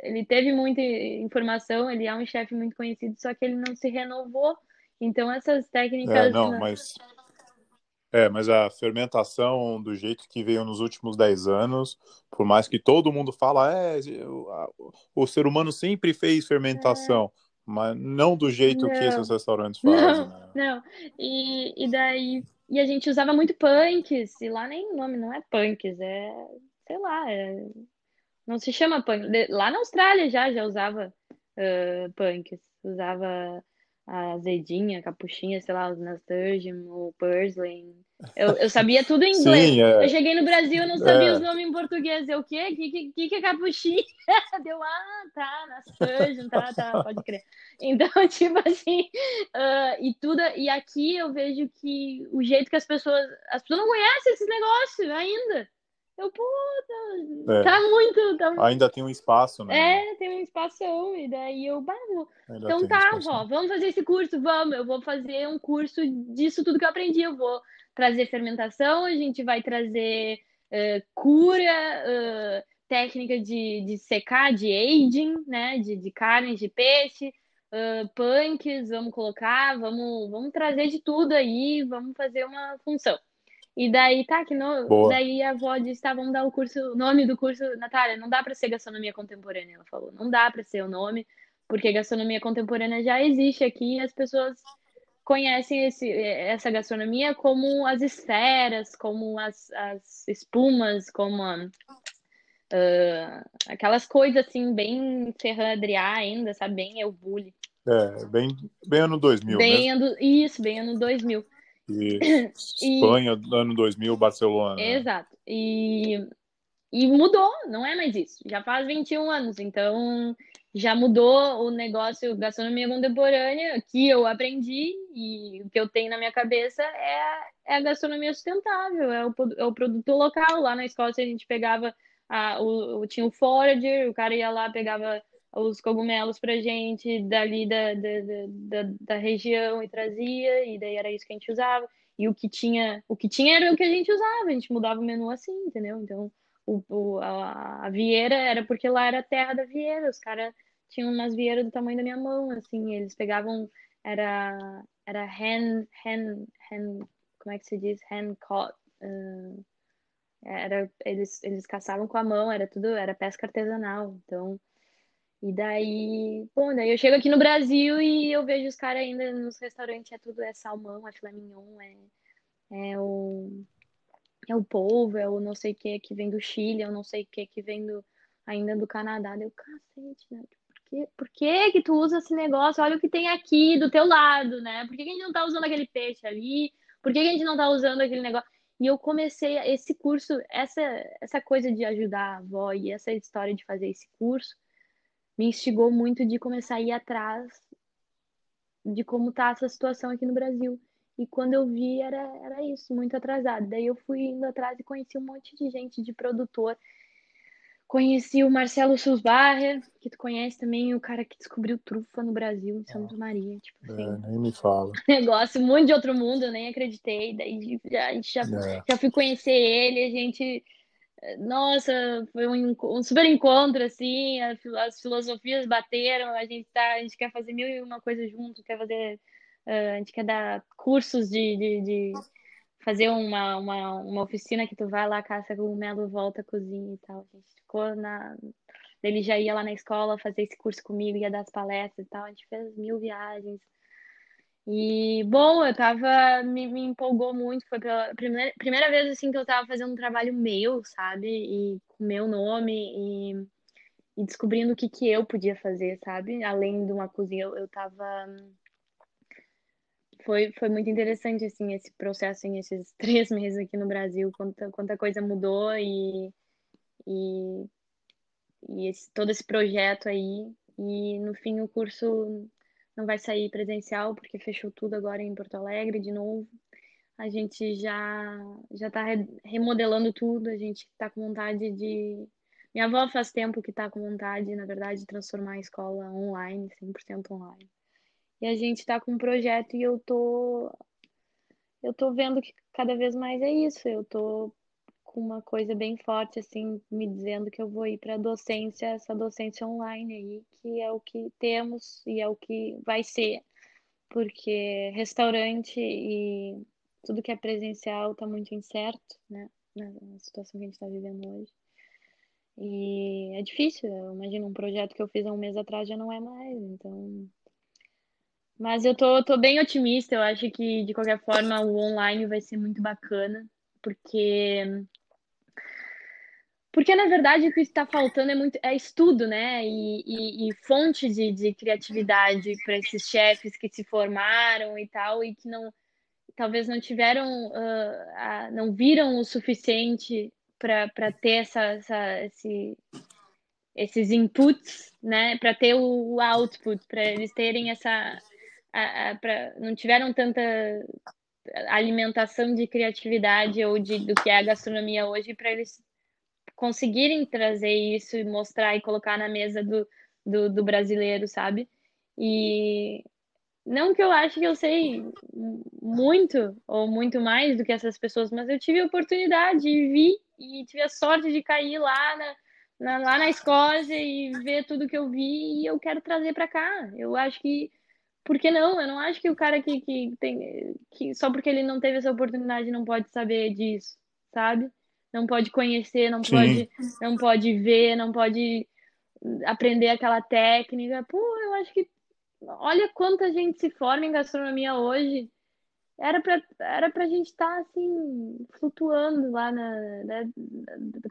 ele teve muita informação, ele é um chefe muito conhecido, só que ele não se renovou, então essas técnicas... É, não, mas... É, mas a fermentação do jeito que veio nos últimos 10 anos, por mais que todo mundo fala, é, o, o ser humano sempre fez fermentação. É mas não do jeito não. que esses restaurantes fazem. Não, né? não. E, e daí. E a gente usava muito punks, e lá nem o nome não é punks, é. Sei lá, é, não se chama punk. Lá na Austrália já, já usava uh, punks. Usava a azedinha, a capuchinha, sei lá, os nasturtium, o purslane. Eu, eu sabia tudo em inglês. Sim, é. Eu cheguei no Brasil, eu não sabia é. os nomes em português. Eu, o quê? O que, que, que é capuchinha? Deu, ah, tá, nasturtium, tá, tá, pode crer. Então, tipo assim, uh, e tudo, e aqui eu vejo que o jeito que as pessoas, as pessoas não conhecem esses negócios ainda. Eu, pô, tá, é. tá muito. Tá... Ainda tem um espaço, né? É, tem um espação. E daí eu, bah, então tá, vó, vamos fazer esse curso, vamos. Eu vou fazer um curso disso tudo que eu aprendi. Eu vou trazer fermentação, a gente vai trazer uh, cura, uh, técnica de, de secar, de aging, né? De, de carne, de peixe. Uh, punks, vamos colocar, vamos, vamos trazer de tudo aí, vamos fazer uma função. E daí, tá, que no... daí a avó disse, tá, vamos dar o curso, o nome do curso, Natália, não dá para ser gastronomia contemporânea, ela falou, não dá para ser o nome, porque gastronomia contemporânea já existe aqui e as pessoas conhecem esse, essa gastronomia como as esferas, como as, as espumas, como a, uh, aquelas coisas assim, bem Adrià ainda, sabe, bem eu bully. É, bem, bem ano 2000, bem ano, Isso, bem ano 2000. E Espanha, e... ano 2000, Barcelona. Exato. E, e mudou, não é mais isso. Já faz 21 anos, então já mudou o negócio gastronomia contemporânea que eu aprendi e o que eu tenho na minha cabeça é, é a gastronomia sustentável, é o, é o produto local. Lá na Escócia a gente pegava, a, o, tinha o forager, o cara ia lá, pegava os cogumelos pra gente dali da, da, da, da, região e trazia, e daí era isso que a gente usava. E o que tinha, o que tinha era o que a gente usava, a gente mudava o menu assim, entendeu? Então, o, o a, a vieira era porque lá era a terra da vieira, os caras tinham umas vieiras do tamanho da minha mão, assim, eles pegavam, era, era hand, hand, hand, como é que se diz? Hand caught, uh, era, eles, eles caçavam com a mão, era tudo, era pesca artesanal, então e daí, bom, daí eu chego aqui no Brasil e eu vejo os caras ainda nos restaurantes, é tudo, é salmão, é filé mignon, é, é o é o polvo, é o não sei o que que vem do Chile, é o não sei o que que vem do, ainda do Canadá. Deu cacete, né? Por que, por que que tu usa esse negócio? Olha o que tem aqui do teu lado, né? Por que, que a gente não tá usando aquele peixe ali? Por que, que a gente não tá usando aquele negócio? E eu comecei esse curso, essa, essa coisa de ajudar a avó e essa história de fazer esse curso, me instigou muito de começar a ir atrás de como tá essa situação aqui no Brasil. E quando eu vi, era, era isso, muito atrasado. Daí eu fui indo atrás e conheci um monte de gente, de produtor. Conheci o Marcelo Susbarrer, que tu conhece também, o cara que descobriu trufa no Brasil, em Santa Maria. Tipo é, assim, é, nem me fala. Negócio muito de outro mundo, eu nem acreditei. Daí já, a gente já, é. já fui conhecer ele, a gente nossa, foi um, um super encontro, assim, as filosofias bateram, a gente tá, a gente quer fazer mil e uma coisas junto, quer fazer, uh, a gente quer dar cursos de, de, de, fazer uma, uma, uma oficina que tu vai lá, caça cogumelo, volta, cozinha e tal. A gente ficou na. Ele já ia lá na escola fazer esse curso comigo, ia dar as palestras e tal. A gente fez mil viagens. E, bom, eu tava, me, me empolgou muito, foi pela primeira, primeira vez, assim, que eu tava fazendo um trabalho meu, sabe, e com meu nome, e, e descobrindo o que que eu podia fazer, sabe, além de uma cozinha, eu, eu tava, foi, foi muito interessante, assim, esse processo, assim, esses três meses aqui no Brasil, quanta, quanta coisa mudou, e, e, e esse, todo esse projeto aí, e no fim o curso não vai sair presencial porque fechou tudo agora em Porto Alegre de novo. A gente já já está remodelando tudo, a gente está com vontade de minha avó faz tempo que está com vontade, na verdade, de transformar a escola online, 100% online. E a gente está com um projeto e eu tô eu tô vendo que cada vez mais é isso. Eu tô uma coisa bem forte, assim, me dizendo que eu vou ir para docência, essa docência online aí, que é o que temos e é o que vai ser, porque restaurante e tudo que é presencial está muito incerto, né, na situação que a gente está vivendo hoje. E é difícil, eu imagino um projeto que eu fiz há um mês atrás já não é mais, então. Mas eu tô, tô bem otimista, eu acho que de qualquer forma o online vai ser muito bacana, porque porque, na verdade, o que está faltando é muito é estudo, né? E, e, e fonte de, de criatividade para esses chefes que se formaram e tal, e que não talvez não tiveram, uh, não viram o suficiente para ter essa, essa, esse, esses inputs, né? Para ter o, output, para eles terem essa. A, pra, não tiveram tanta alimentação de criatividade ou de, do que é a gastronomia hoje para eles conseguirem trazer isso e mostrar e colocar na mesa do, do, do brasileiro, sabe? E não que eu ache que eu sei muito ou muito mais do que essas pessoas, mas eu tive a oportunidade e vi e tive a sorte de cair lá na, na, lá na Escócia e ver tudo que eu vi e eu quero trazer para cá. Eu acho que por que não? Eu não acho que o cara que, que tem que só porque ele não teve essa oportunidade não pode saber disso, sabe? Não pode conhecer, não pode, não pode ver, não pode aprender aquela técnica. Pô, eu acho que olha quanta gente se forma em gastronomia hoje. Era para era pra gente estar tá, assim, flutuando lá na, né,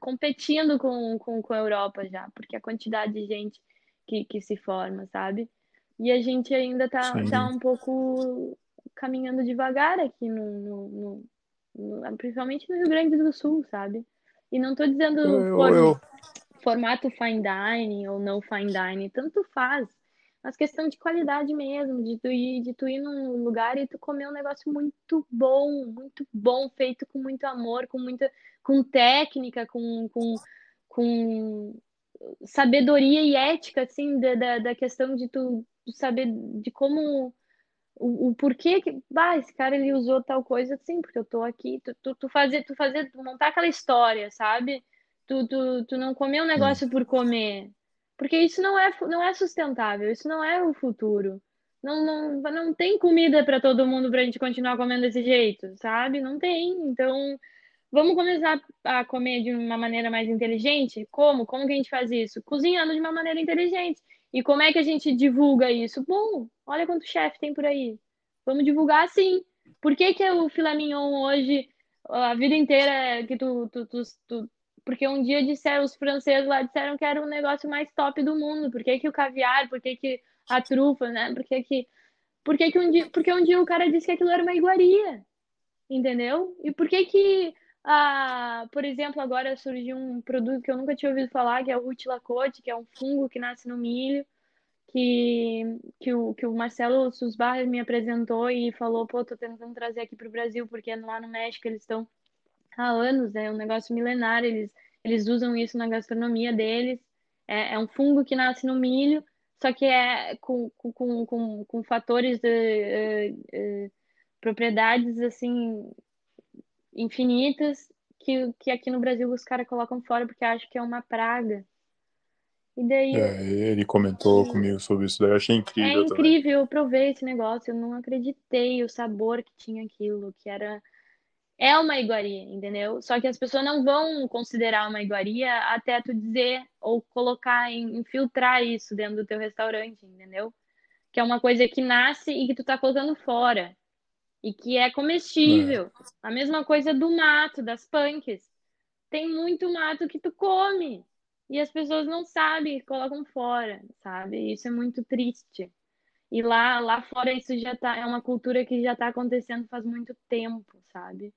competindo com, com, com a Europa já, porque a quantidade de gente que, que se forma, sabe? E a gente ainda tá, tá um pouco caminhando devagar aqui no, no, no, principalmente no Rio Grande do Sul, sabe? E não tô dizendo eu, eu... formato fine dining ou não fine dining, tanto faz. Mas questão de qualidade mesmo, de tu ir, de tu ir num lugar e tu comer um negócio muito bom, muito bom, feito com muito amor, com muita, com técnica, com, com, com sabedoria e ética, assim, da, da, da questão de tu saber de como o, o porquê que, bah, esse cara ele usou tal coisa assim, porque eu tô aqui, tu, tu, tu fazer, tu fazer, montar aquela história, sabe? Tu, tu, tu não comer um negócio por comer, porque isso não é, não é sustentável, isso não é o futuro. Não, não, não tem comida para todo mundo para a gente continuar comendo desse jeito, sabe? Não tem. Então, vamos começar a comer de uma maneira mais inteligente? Como? Como que a gente faz isso? Cozinhando de uma maneira inteligente. E como é que a gente divulga isso? Bom, olha quanto chefe tem por aí. Vamos divulgar assim. Por que, que o filé mignon hoje, a vida inteira que tu, tu, tu, tu porque um dia disseram, os franceses lá disseram que era o negócio mais top do mundo. Por que, que o caviar, por que, que a trufa, né? Por que, que, por que, que um dia, porque um dia o cara disse que aquilo era uma iguaria. Entendeu? E por que que, ah, por exemplo, agora surgiu um produto que eu nunca tinha ouvido falar, que é o rutilacote, que é um fungo que nasce no milho, que, que, o, que o Marcelo Susbarra me apresentou e falou, pô, tô tentando trazer aqui para o Brasil, porque lá no México eles estão há anos, é um negócio milenar, eles, eles usam isso na gastronomia deles. É, é um fungo que nasce no milho, só que é com, com, com, com fatores de uh, uh, propriedades assim infinitas que, que aqui no Brasil os caras colocam fora porque acham que é uma praga. E daí. É, ele comentou comigo sobre isso daí, eu achei incrível. É incrível, também. eu provei esse negócio, eu não acreditei o sabor que tinha aquilo, que era é uma iguaria, entendeu? Só que as pessoas não vão considerar uma iguaria até tu dizer ou colocar, infiltrar isso dentro do teu restaurante, entendeu? Que é uma coisa que nasce e que tu tá colocando fora. E que é comestível. É. A mesma coisa do mato, das punks. Tem muito mato que tu come. E as pessoas não sabem, colocam fora, sabe? Isso é muito triste. E lá, lá fora isso já tá, é uma cultura que já tá acontecendo faz muito tempo, sabe?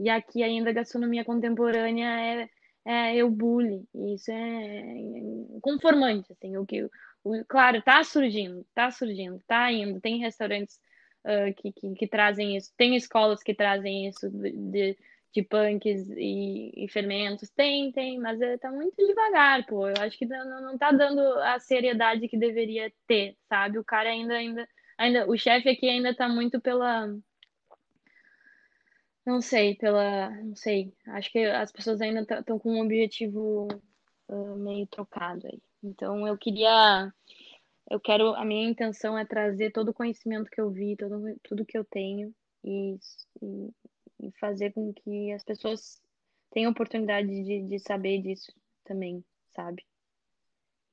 E aqui ainda a gastronomia contemporânea é, é, é o bullying. Isso é conformante, assim, o que, o, claro, tá surgindo, tá surgindo, tá indo, tem restaurantes uh, que, que, que, trazem isso, tem escolas que trazem isso de, de punks e, e, fermentos, tem, tem, mas é, tá muito devagar, pô, eu acho que não, não tá dando a seriedade que deveria ter, sabe, o cara ainda, ainda, ainda o chefe aqui ainda tá muito pela não sei, pela. Não sei. Acho que as pessoas ainda estão com um objetivo uh, meio trocado aí. Então eu queria. Eu quero. A minha intenção é trazer todo o conhecimento que eu vi, todo, tudo que eu tenho e, e, e fazer com que as pessoas tenham oportunidade de, de saber disso também, sabe?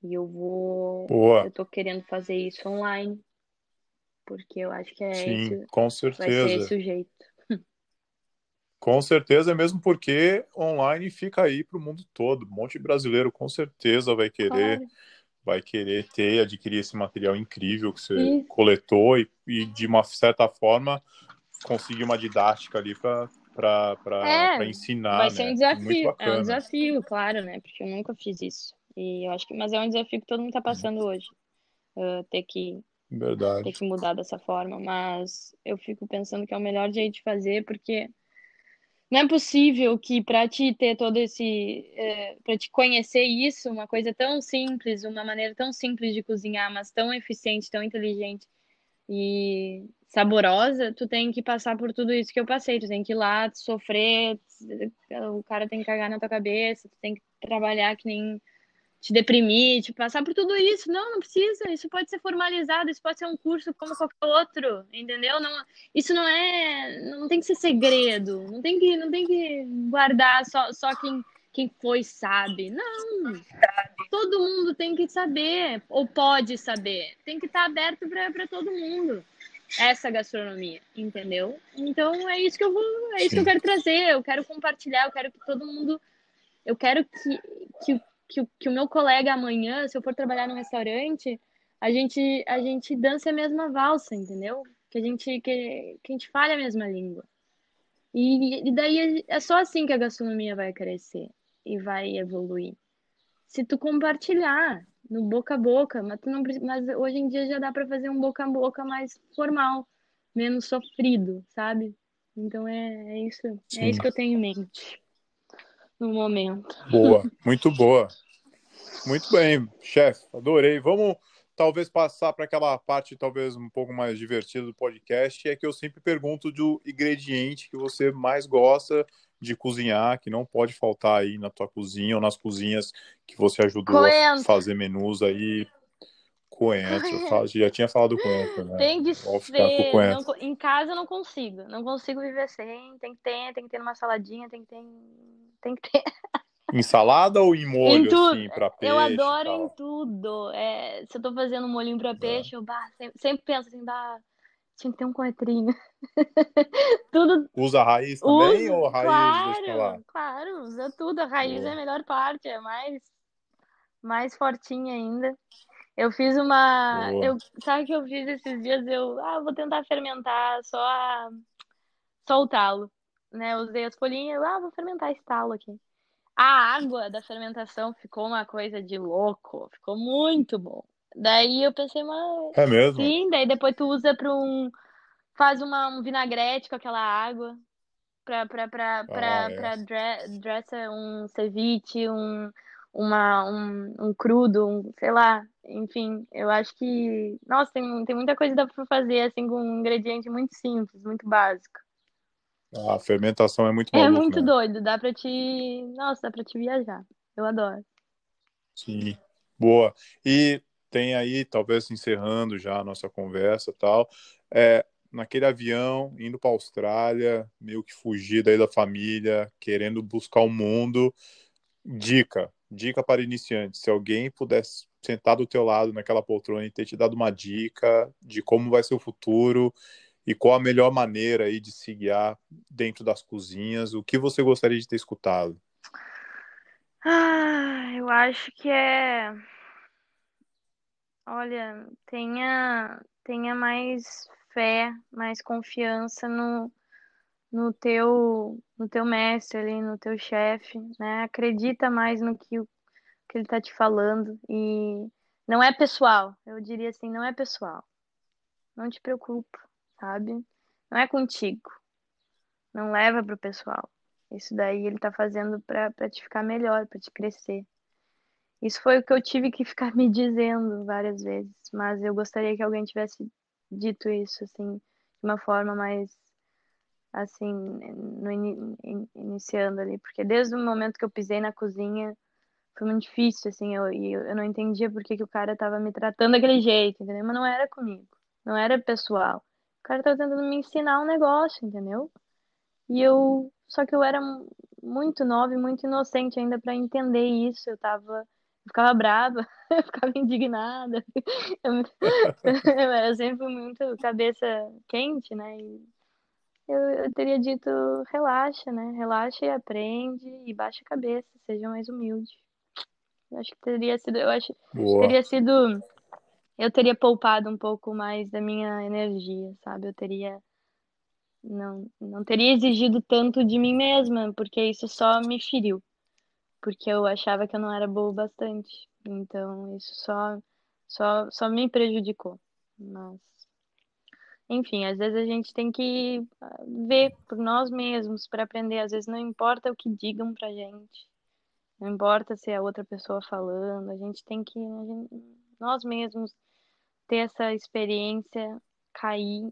E eu vou. Boa. Eu tô querendo fazer isso online. Porque eu acho que é Sim, esse, com certeza. vai ser esse o jeito. Com certeza, mesmo porque online fica aí para o mundo todo. Um monte de brasileiro com certeza vai querer, claro. Vai querer ter, adquirir esse material incrível que você Isso. coletou e, e, de uma certa forma conseguir uma didática ali para é, ensinar. Vai ser né? um desafio, é um desafio, claro, né? Porque eu nunca fiz isso. E eu acho que, mas é um desafio que todo mundo está passando hoje. Uh, ter que Verdade. ter que mudar dessa forma, mas eu fico pensando que é o melhor jeito de fazer, porque não é possível que para te ter todo esse, é, para te conhecer isso, uma coisa tão simples, uma maneira tão simples de cozinhar, mas tão eficiente, tão inteligente e saborosa, tu tem que passar por tudo isso que eu passei, tu tem que ir lá sofrer, o cara tem que cagar na tua cabeça, tu tem que trabalhar que nem te deprimir, te passar por tudo isso. Não, não precisa. Isso pode ser formalizado, isso pode ser um curso como qualquer outro, entendeu? Não, isso não é, não tem que ser segredo, não tem que, não tem que guardar só, só quem, quem foi sabe. Não. Todo mundo tem que saber ou pode saber. Tem que estar aberto para todo mundo. Essa gastronomia, entendeu? Então é isso que eu vou, é isso Sim. que eu quero trazer. Eu quero compartilhar, eu quero que todo mundo eu quero que, que que, que o meu colega amanhã, se eu for trabalhar num restaurante, a gente, a gente dança a mesma valsa, entendeu? Que a gente, que, que a gente fale a mesma língua. E, e daí é só assim que a gastronomia vai crescer. e vai evoluir. Se tu compartilhar no boca a boca, mas, tu não, mas hoje em dia já dá para fazer um boca a boca mais formal, menos sofrido, sabe? Então é, é isso, Sim. é isso que eu tenho em mente no momento. Boa, muito boa. Muito bem, chefe, adorei. Vamos talvez passar para aquela parte talvez um pouco mais divertida do podcast, é que eu sempre pergunto do ingrediente que você mais gosta de cozinhar, que não pode faltar aí na tua cozinha ou nas cozinhas que você ajudou coentro. a fazer menus aí. Coentro, já tinha falado coentro, né? Tem de ser. Não, em casa eu não consigo, não consigo viver sem. Tem que ter, tem que ter uma saladinha, tem que ter, tem que ter. Em salada ou em molho, em tudo. assim, pra peixe? Eu adoro em tudo. É, se eu tô fazendo um molhinho pra é. peixe, é. eu bah, sempre, sempre, penso assim, bah, tinha que ter um coentrinho. tudo. Usa a raiz também usa, ou raiz claro, Claro, usa tudo. A raiz Boa. é a melhor parte, é mais, mais fortinha ainda. Eu fiz uma. Eu, sabe o que eu fiz esses dias? Eu ah, vou tentar fermentar só a... só o talo. Né? Usei as folhinhas, ah, vou fermentar esse talo aqui. A água da fermentação ficou uma coisa de louco, ficou muito bom. Daí eu pensei, mas. É mesmo? Sim, daí depois tu usa para um. Faz uma, um vinagrete com aquela água para pra, pra, pra, ah, pra é. um ceviche, um, uma, um, um crudo, um, sei lá. Enfim, eu acho que. Nossa, tem, tem muita coisa que dá pra fazer assim com um ingrediente muito simples, muito básico. A fermentação é muito É maluco, muito né? doido, dá pra te. Nossa, dá pra te viajar. Eu adoro. Sim, boa. E tem aí, talvez encerrando já a nossa conversa tal, é, naquele avião, indo para a Austrália, meio que fugir daí da família, querendo buscar o mundo. Dica, dica para iniciantes. Se alguém pudesse sentar do teu lado naquela poltrona e ter te dado uma dica de como vai ser o futuro e qual a melhor maneira aí de se guiar dentro das cozinhas? O que você gostaria de ter escutado? Ah, eu acho que é. Olha, tenha, tenha mais fé, mais confiança no, no teu, no teu mestre ali, no teu chefe, né? Acredita mais no que, que ele tá te falando e não é pessoal. Eu diria assim, não é pessoal. Não te preocupa sabe? Não é contigo. Não leva pro pessoal. Isso daí ele tá fazendo pra, pra te ficar melhor, pra te crescer. Isso foi o que eu tive que ficar me dizendo várias vezes, mas eu gostaria que alguém tivesse dito isso, assim, de uma forma mais, assim, no in, in, iniciando ali, porque desde o momento que eu pisei na cozinha, foi muito difícil, assim, eu, eu, não entendia por que, que o cara tava me tratando daquele jeito, entendeu? Mas não era comigo, não era pessoal cara tava tentando me ensinar um negócio, entendeu? E eu. Só que eu era muito nova e muito inocente ainda para entender isso. Eu tava. Eu ficava brava, eu ficava indignada. Eu, eu era sempre muito cabeça quente, né? E eu, eu teria dito: relaxa, né? Relaxa e aprende e baixa a cabeça, seja mais humilde. Eu acho que teria sido. Eu acho Boa. teria sido eu teria poupado um pouco mais da minha energia, sabe? Eu teria não não teria exigido tanto de mim mesma, porque isso só me feriu. Porque eu achava que eu não era boa o bastante. Então, isso só só só me prejudicou. Mas enfim, às vezes a gente tem que ah, ver por nós mesmos para aprender. Às vezes não importa o que digam pra gente. Não importa se é outra pessoa falando, a gente tem que a gente, nós mesmos ter essa experiência, cair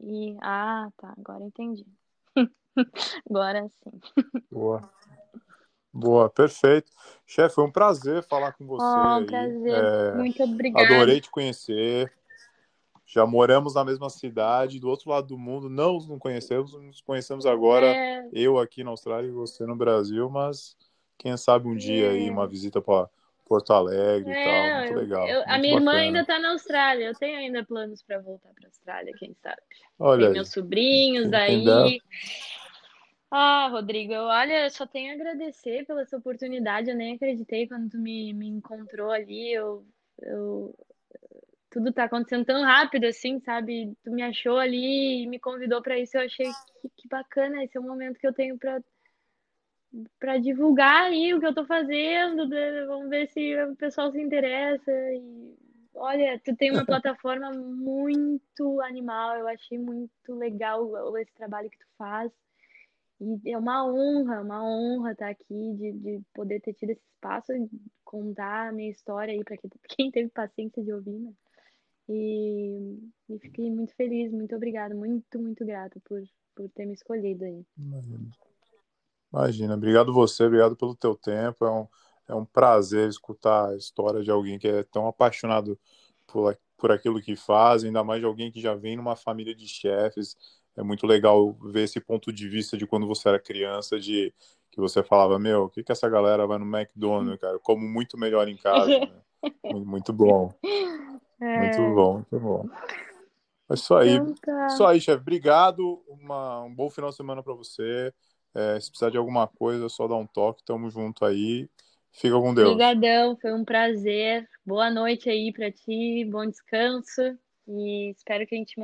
e. Ah, tá, agora entendi. agora sim. Boa. Boa, perfeito. Chefe, foi um prazer falar com você. Oh, um prazer. É, Muito obrigada. Adorei te conhecer. Já moramos na mesma cidade, do outro lado do mundo. Não nos conhecemos, nos conhecemos agora. É... Eu aqui na Austrália e você no Brasil, mas quem sabe um dia aí uma visita para Porto Alegre é, e tal. Muito legal. Eu, muito a minha bacana. irmã ainda está na Austrália. Eu tenho ainda planos para voltar para a Austrália, quem sabe. Olha Tem aí. meus sobrinhos aí. Ah, Rodrigo, eu, olha, só tenho a agradecer pela essa oportunidade. Eu nem acreditei quando tu me, me encontrou ali. Eu, eu, tudo tá acontecendo tão rápido assim, sabe? Tu me achou ali e me convidou para isso. Eu achei que, que bacana. Esse é o momento que eu tenho para para divulgar aí o que eu tô fazendo, né? vamos ver se o pessoal se interessa. E olha, tu tem uma plataforma muito animal, eu achei muito legal esse trabalho que tu faz. E é uma honra, uma honra estar aqui, de, de poder ter tido esse espaço, contar a minha história aí para quem teve paciência de ouvir, né? E, e, fiquei muito feliz, muito obrigada, muito, muito grata por, por ter me escolhido aí. Imagina, obrigado você, obrigado pelo teu tempo. É um, é um prazer escutar a história de alguém que é tão apaixonado por, por aquilo que faz, ainda mais de alguém que já vem numa família de chefes. É muito legal ver esse ponto de vista de quando você era criança, de que você falava, meu, o que, que essa galera vai no McDonald's, cara? Como muito melhor em casa. Né? Muito bom. É... Muito bom, muito bom. É isso aí. Então, tá. Isso aí, chefe. Obrigado. Uma, um bom final de semana para você. É, se precisar de alguma coisa, é só dá um toque. Tamo junto aí. Fica com Deus. Obrigadão, foi um prazer. Boa noite aí para ti, bom descanso e espero que a gente